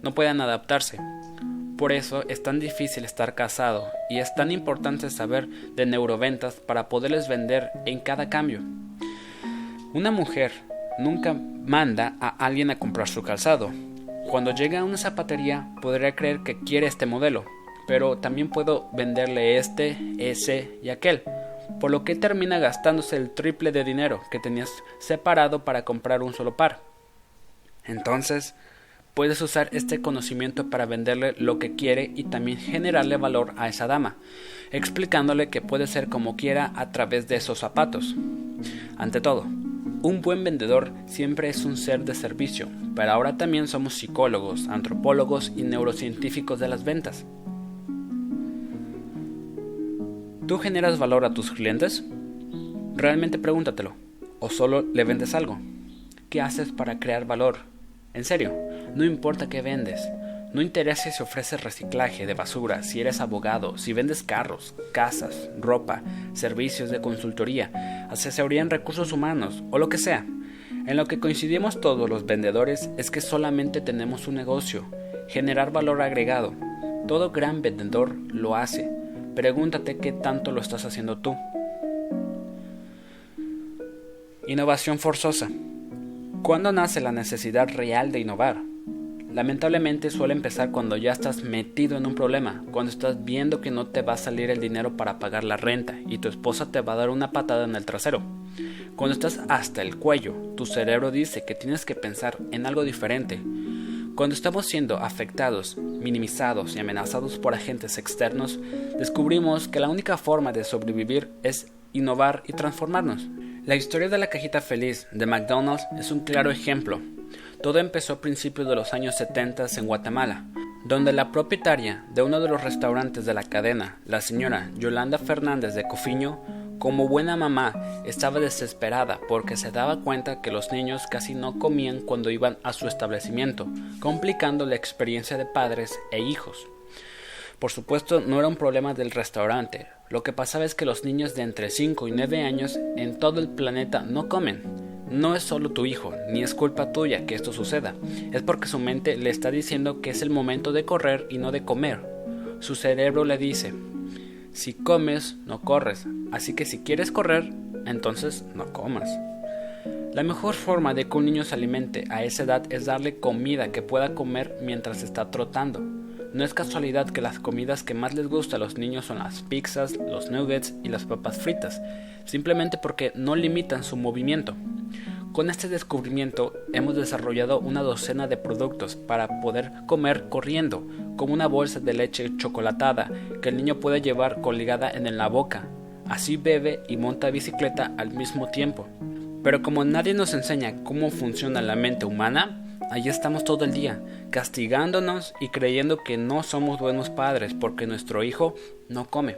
no pueden adaptarse. Por eso es tan difícil estar casado y es tan importante saber de neuroventas para poderles vender en cada cambio. Una mujer nunca manda a alguien a comprar su calzado. Cuando llega a una zapatería podría creer que quiere este modelo, pero también puedo venderle este, ese y aquel, por lo que termina gastándose el triple de dinero que tenías separado para comprar un solo par. Entonces, puedes usar este conocimiento para venderle lo que quiere y también generarle valor a esa dama, explicándole que puede ser como quiera a través de esos zapatos. Ante todo, un buen vendedor siempre es un ser de servicio, pero ahora también somos psicólogos, antropólogos y neurocientíficos de las ventas. ¿Tú generas valor a tus clientes? Realmente pregúntatelo. ¿O solo le vendes algo? ¿Qué haces para crear valor? En serio, no importa qué vendes. No interesa si ofreces reciclaje de basura, si eres abogado, si vendes carros, casas, ropa, servicios de consultoría, asesoría en recursos humanos o lo que sea. En lo que coincidimos todos los vendedores es que solamente tenemos un negocio, generar valor agregado. Todo gran vendedor lo hace. Pregúntate qué tanto lo estás haciendo tú. Innovación forzosa. ¿Cuándo nace la necesidad real de innovar? Lamentablemente suele empezar cuando ya estás metido en un problema, cuando estás viendo que no te va a salir el dinero para pagar la renta y tu esposa te va a dar una patada en el trasero. Cuando estás hasta el cuello, tu cerebro dice que tienes que pensar en algo diferente. Cuando estamos siendo afectados, minimizados y amenazados por agentes externos, descubrimos que la única forma de sobrevivir es innovar y transformarnos. La historia de la cajita feliz de McDonald's es un claro ejemplo. Todo empezó a principios de los años 70 en Guatemala, donde la propietaria de uno de los restaurantes de la cadena, la señora Yolanda Fernández de Cofiño, como buena mamá, estaba desesperada porque se daba cuenta que los niños casi no comían cuando iban a su establecimiento, complicando la experiencia de padres e hijos. Por supuesto, no era un problema del restaurante. Lo que pasaba es que los niños de entre 5 y 9 años en todo el planeta no comen. No es solo tu hijo, ni es culpa tuya que esto suceda. Es porque su mente le está diciendo que es el momento de correr y no de comer. Su cerebro le dice, si comes, no corres. Así que si quieres correr, entonces no comas. La mejor forma de que un niño se alimente a esa edad es darle comida que pueda comer mientras está trotando. No es casualidad que las comidas que más les gusta a los niños son las pizzas, los nuggets y las papas fritas, simplemente porque no limitan su movimiento. Con este descubrimiento hemos desarrollado una docena de productos para poder comer corriendo, como una bolsa de leche chocolatada que el niño puede llevar colgada en la boca. Así bebe y monta bicicleta al mismo tiempo. Pero como nadie nos enseña cómo funciona la mente humana, Allí estamos todo el día, castigándonos y creyendo que no somos buenos padres porque nuestro hijo no come.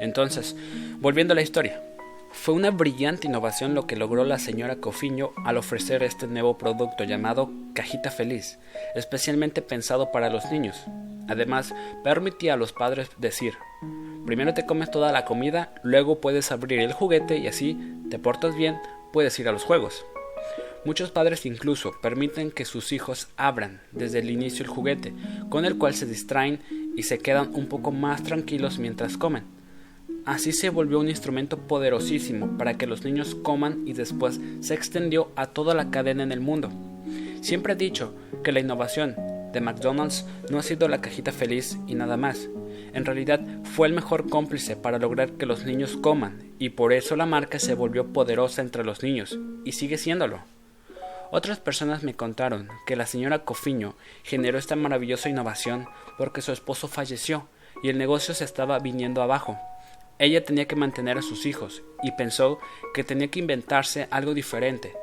Entonces, volviendo a la historia, fue una brillante innovación lo que logró la señora Cofiño al ofrecer este nuevo producto llamado Cajita Feliz, especialmente pensado para los niños. Además, permitía a los padres decir, primero te comes toda la comida, luego puedes abrir el juguete y así te portas bien, puedes ir a los juegos. Muchos padres incluso permiten que sus hijos abran desde el inicio el juguete, con el cual se distraen y se quedan un poco más tranquilos mientras comen. Así se volvió un instrumento poderosísimo para que los niños coman y después se extendió a toda la cadena en el mundo. Siempre he dicho que la innovación de McDonald's no ha sido la cajita feliz y nada más. En realidad fue el mejor cómplice para lograr que los niños coman y por eso la marca se volvió poderosa entre los niños y sigue siéndolo. Otras personas me contaron que la señora Cofiño generó esta maravillosa innovación porque su esposo falleció y el negocio se estaba viniendo abajo. Ella tenía que mantener a sus hijos y pensó que tenía que inventarse algo diferente.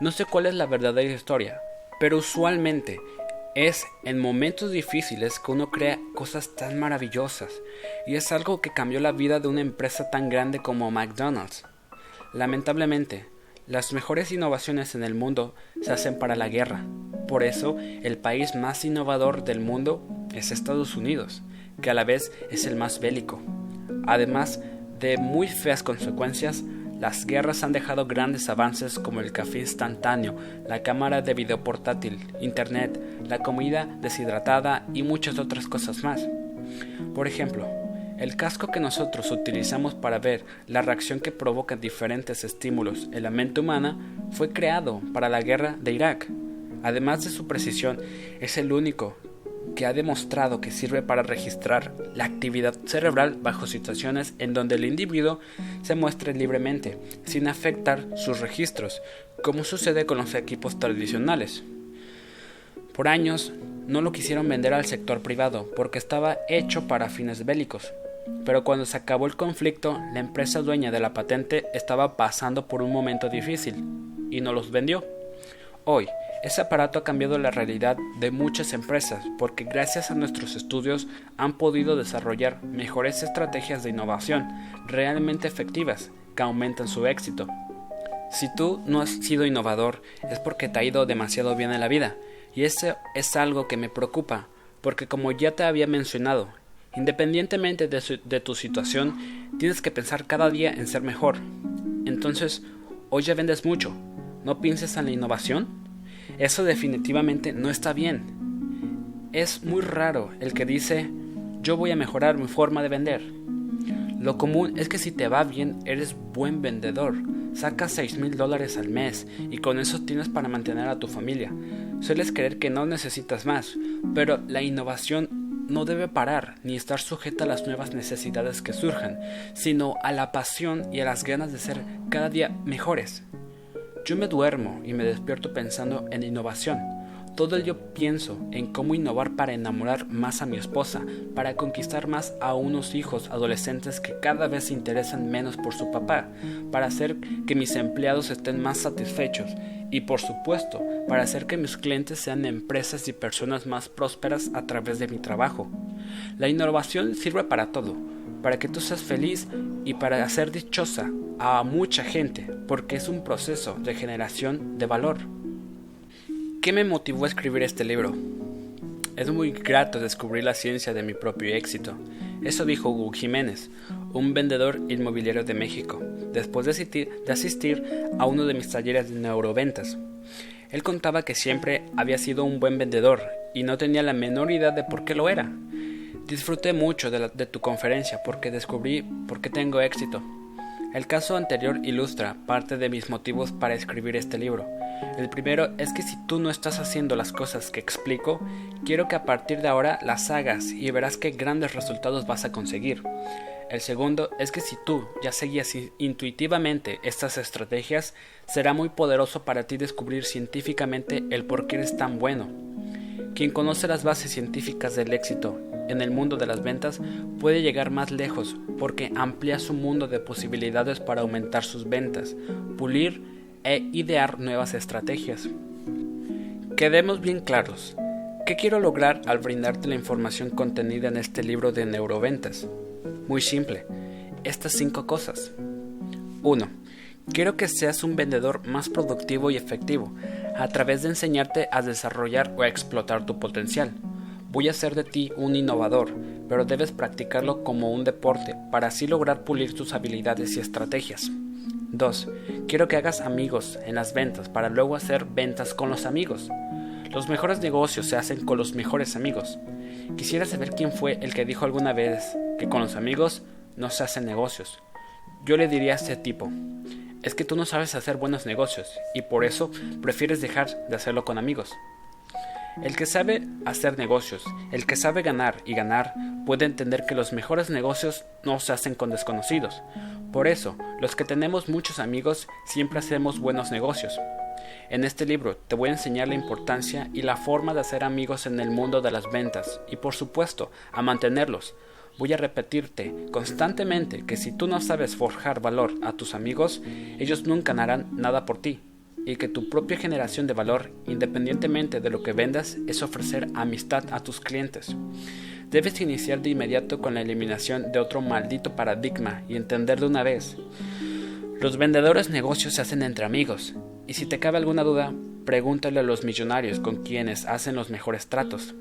No sé cuál es la verdadera historia, pero usualmente es en momentos difíciles que uno crea cosas tan maravillosas y es algo que cambió la vida de una empresa tan grande como McDonald's. Lamentablemente, las mejores innovaciones en el mundo se hacen para la guerra. Por eso, el país más innovador del mundo es Estados Unidos, que a la vez es el más bélico. Además de muy feas consecuencias, Las guerras han dejado grandes avances como el café instantáneo, la cámara de video portátil, internet, la comida deshidratada y muchas otras cosas más. Por ejemplo, el casco que nosotros utilizamos para ver la reacción que provocan diferentes estímulos en la mente humana fue creado para la guerra de Irak. Además de su precisión, es el único que ha demostrado que sirve para registrar la actividad cerebral bajo situaciones en donde el individuo se muestre libremente, sin afectar sus registros, como sucede con los equipos tradicionales. Por años no lo quisieron vender al sector privado porque estaba hecho para fines bélicos, pero cuando se acabó el conflicto, la empresa dueña de la patente estaba pasando por un momento difícil y no los vendió. Hoy, ese aparato ha cambiado la realidad de muchas empresas porque gracias a nuestros estudios han podido desarrollar mejores estrategias de innovación realmente efectivas que aumentan su éxito. Si tú no has sido innovador es porque te ha ido demasiado bien en la vida y eso es algo que me preocupa porque como ya te había mencionado, independientemente de, tu situación, tienes que pensar cada día en ser mejor. Entonces, hoy ya vendes mucho, ¿no pienses en la innovación? Eso definitivamente no está bien. Es muy raro el que dice yo voy a mejorar mi forma de vender. Lo común es que si te va bien eres buen vendedor, sacas 6 mil dólares al mes y con eso tienes para mantener a tu familia. Sueles creer que no necesitas más, pero la innovación no debe parar ni estar sujeta a las nuevas necesidades que surjan, sino a la pasión y a las ganas de ser cada día mejores. Yo me duermo y me despierto pensando en innovación. Todo el yo pienso en cómo innovar para enamorar más a mi esposa, para conquistar más a unos hijos adolescentes que cada vez se interesan menos por su papá, para hacer que mis empleados estén más satisfechos y por supuesto para hacer que mis clientes sean empresas y personas más prósperas a través de mi trabajo. La innovación sirve para todo, para que tú seas feliz y para hacer dichosa a mucha gente, porque es un proceso de generación de valor. ¿Qué me motivó a escribir este libro? Es muy grato descubrir la ciencia de mi propio éxito. Eso dijo Hugo Jiménez, un vendedor inmobiliario de México, después de asistir a uno de mis talleres de neuroventas. Él contaba que siempre había sido un buen vendedor y no tenía la menor idea de por qué lo era. Disfruté mucho de, de tu conferencia porque descubrí por qué tengo éxito. El caso anterior ilustra parte de mis motivos para escribir este libro. El primero es que si tú no estás haciendo las cosas que explico, quiero que a partir de ahora las hagas y verás qué grandes resultados vas a conseguir. El segundo es que si tú ya seguías intuitivamente estas estrategias, será muy poderoso para ti descubrir científicamente el por qué eres tan bueno. Quien conoce las bases científicas del éxito en el mundo de las ventas puede llegar más lejos porque amplía su mundo de posibilidades para aumentar sus ventas, pulir e idear nuevas estrategias. Quedemos bien claros. ¿Qué quiero lograr al brindarte la información contenida en este libro de neuroventas? Muy simple. Estas cinco cosas. 1. Quiero que seas un vendedor más productivo y efectivo a través de enseñarte a desarrollar o a explotar tu potencial. Voy a hacer de ti un innovador, pero debes practicarlo como un deporte para así lograr pulir tus habilidades y estrategias. 2. Quiero que hagas amigos en las ventas para luego hacer ventas con los amigos. Los mejores negocios se hacen con los mejores amigos. Quisiera saber quién fue el que dijo alguna vez que con los amigos no se hacen negocios. Yo le diría a ese tipo, es que tú no sabes hacer buenos negocios y por eso prefieres dejar de hacerlo con amigos. El que sabe hacer negocios, el que sabe ganar y ganar, puede entender que los mejores negocios no se hacen con desconocidos. Por eso, los que tenemos muchos amigos siempre hacemos buenos negocios. En este libro te voy a enseñar la importancia y la forma de hacer amigos en el mundo de las ventas y por supuesto a mantenerlos. Voy a repetirte constantemente que si tú no sabes forjar valor a tus amigos, ellos nunca harán nada por ti y que tu propia generación de valor, independientemente de lo que vendas, es ofrecer amistad a tus clientes. Debes iniciar de inmediato con la eliminación de otro maldito paradigma y entender de una vez. Los vendedores negocios se hacen entre amigos, y si te cabe alguna duda, pregúntale a los millonarios con quienes hacen los mejores tratos.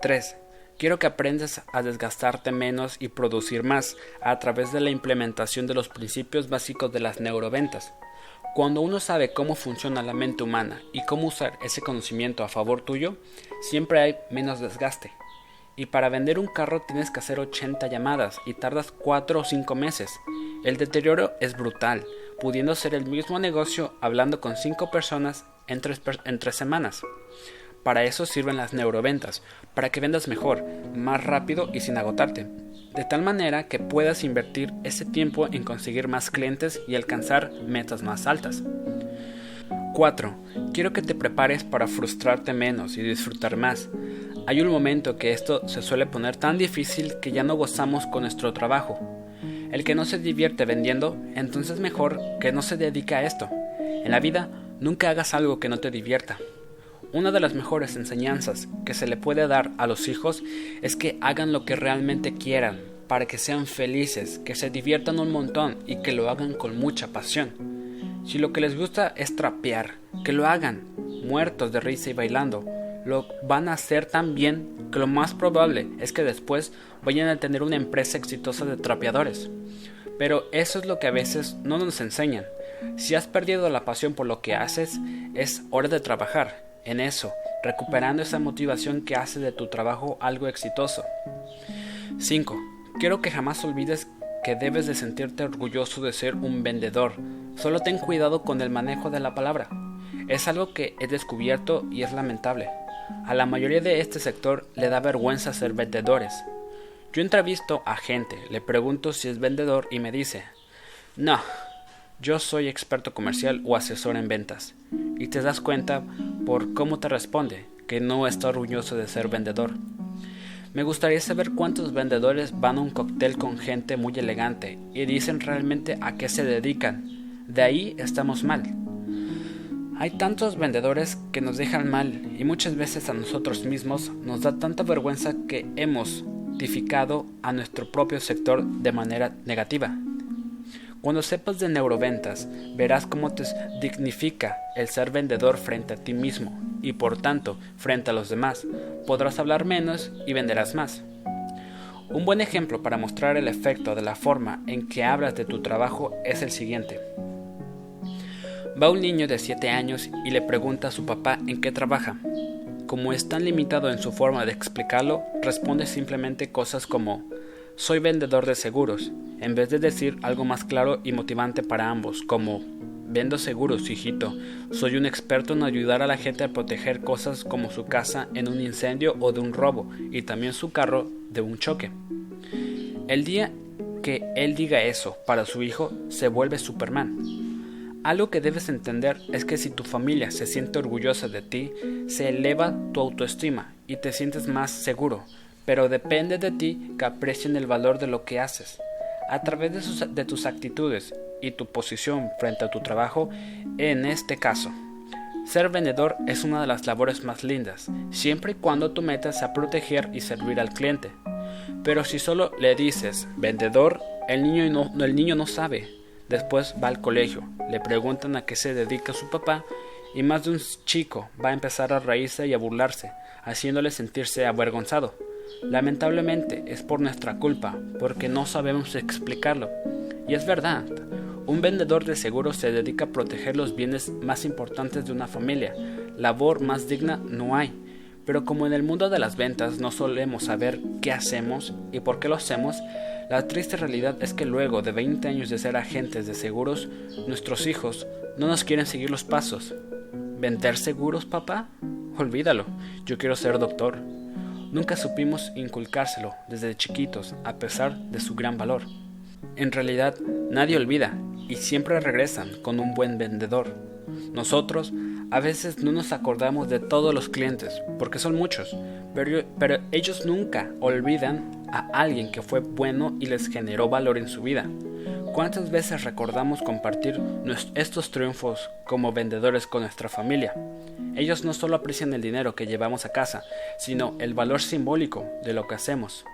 3. Quiero que aprendas a desgastarte menos y producir más a través de la implementación de los principios básicos de las neuroventas. Cuando uno sabe cómo funciona la mente humana y cómo usar ese conocimiento a favor tuyo, siempre hay menos desgaste. Y para vender un carro tienes que hacer 80 llamadas y tardas 4 o 5 meses. El deterioro es brutal, pudiendo ser el mismo negocio hablando con 5 personas en 3 semanas. Para eso sirven las neuroventas, para que vendas mejor, más rápido y sin agotarte, de tal manera que puedas invertir ese tiempo en conseguir más clientes y alcanzar metas más altas. 4. Quiero que te prepares para frustrarte menos y disfrutar más. Hay un momento que esto se suele poner tan difícil que ya no gozamos con nuestro trabajo. El que no se divierte vendiendo, entonces mejor que no se dedique a esto. En la vida, nunca hagas algo que no te divierta. Una de las mejores enseñanzas que se le puede dar a los hijos es que hagan lo que realmente quieran, para que sean felices, que se diviertan un montón y que lo hagan con mucha pasión. Si lo que les gusta es trapear, que lo hagan, muertos de risa y bailando, lo van a hacer tan bien que lo más probable es que después vayan a tener una empresa exitosa de trapeadores. Pero eso es lo que a veces no nos enseñan. Si has perdido la pasión por lo que haces, es hora de trabajar en eso, recuperando esa motivación que hace de tu trabajo algo exitoso. 5. Quiero que jamás olvides que debes de sentirte orgulloso de ser un vendedor. Solo ten cuidado con el manejo de la palabra. Es algo que he descubierto y es lamentable. A la mayoría de este sector le da vergüenza ser vendedores. Yo entrevisto a gente, le pregunto si es vendedor y me dice, no, yo soy experto comercial o asesor en ventas. Y te das cuenta por cómo te responde que no está orgulloso de ser vendedor. Me gustaría saber cuántos vendedores van a un cóctel con gente muy elegante y dicen realmente a qué se dedican. De ahí estamos mal. Hay tantos vendedores que nos dejan mal y muchas veces a nosotros mismos nos da tanta vergüenza que hemos tipificado a nuestro propio sector de manera negativa. Cuando sepas de neuroventas, verás cómo te dignifica el ser vendedor frente a ti mismo y por tanto frente a los demás. Podrás hablar menos y venderás más. Un buen ejemplo para mostrar el efecto de la forma en que hablas de tu trabajo es el siguiente. Va un niño de 7 años y le pregunta a su papá en qué trabaja. Como es tan limitado en su forma de explicarlo, responde simplemente cosas como soy vendedor de seguros, en vez de decir algo más claro y motivante para ambos, como Vendo seguros, hijito. Soy un experto en ayudar a la gente a proteger cosas como su casa en un incendio o de un robo, y también su carro de un choque. El día que él diga eso para su hijo, se vuelve Superman. Algo que debes entender es que si tu familia se siente orgullosa de ti, se eleva tu autoestima y te sientes más seguro, pero depende de ti que aprecien el valor de lo que haces. A través de, tus actitudes y tu posición frente a tu trabajo, en este caso, ser vendedor es una de las labores más lindas, siempre y cuando tu meta sea proteger y servir al cliente. Pero si solo le dices vendedor, el niño no, el niño no sabe. Después va al colegio, le preguntan a qué se dedica su papá y más de un chico va a empezar a reírse y a burlarse, haciéndole sentirse avergonzado. Lamentablemente es por nuestra culpa, porque no sabemos explicarlo. Y es verdad, un vendedor de seguros se dedica a proteger los bienes más importantes de una familia. Labor más digna no hay. Pero como en el mundo de las ventas no solemos saber qué hacemos y por qué lo hacemos, la triste realidad es que luego de 20 años de ser agentes de seguros, nuestros hijos no nos quieren seguir los pasos. ¿Vender seguros, papá? Olvídalo, yo quiero ser doctor. Nunca supimos inculcárselo desde chiquitos, a pesar de su gran valor. En realidad, nadie olvida y siempre regresan con un buen vendedor. Nosotros a veces no nos acordamos de todos los clientes, porque son muchos, pero, ellos nunca olvidan a alguien que fue bueno y les generó valor en su vida. ¿Cuántas veces recordamos compartir estos triunfos como vendedores con nuestra familia? Ellos no solo aprecian el dinero que llevamos a casa, sino el valor simbólico de lo que hacemos.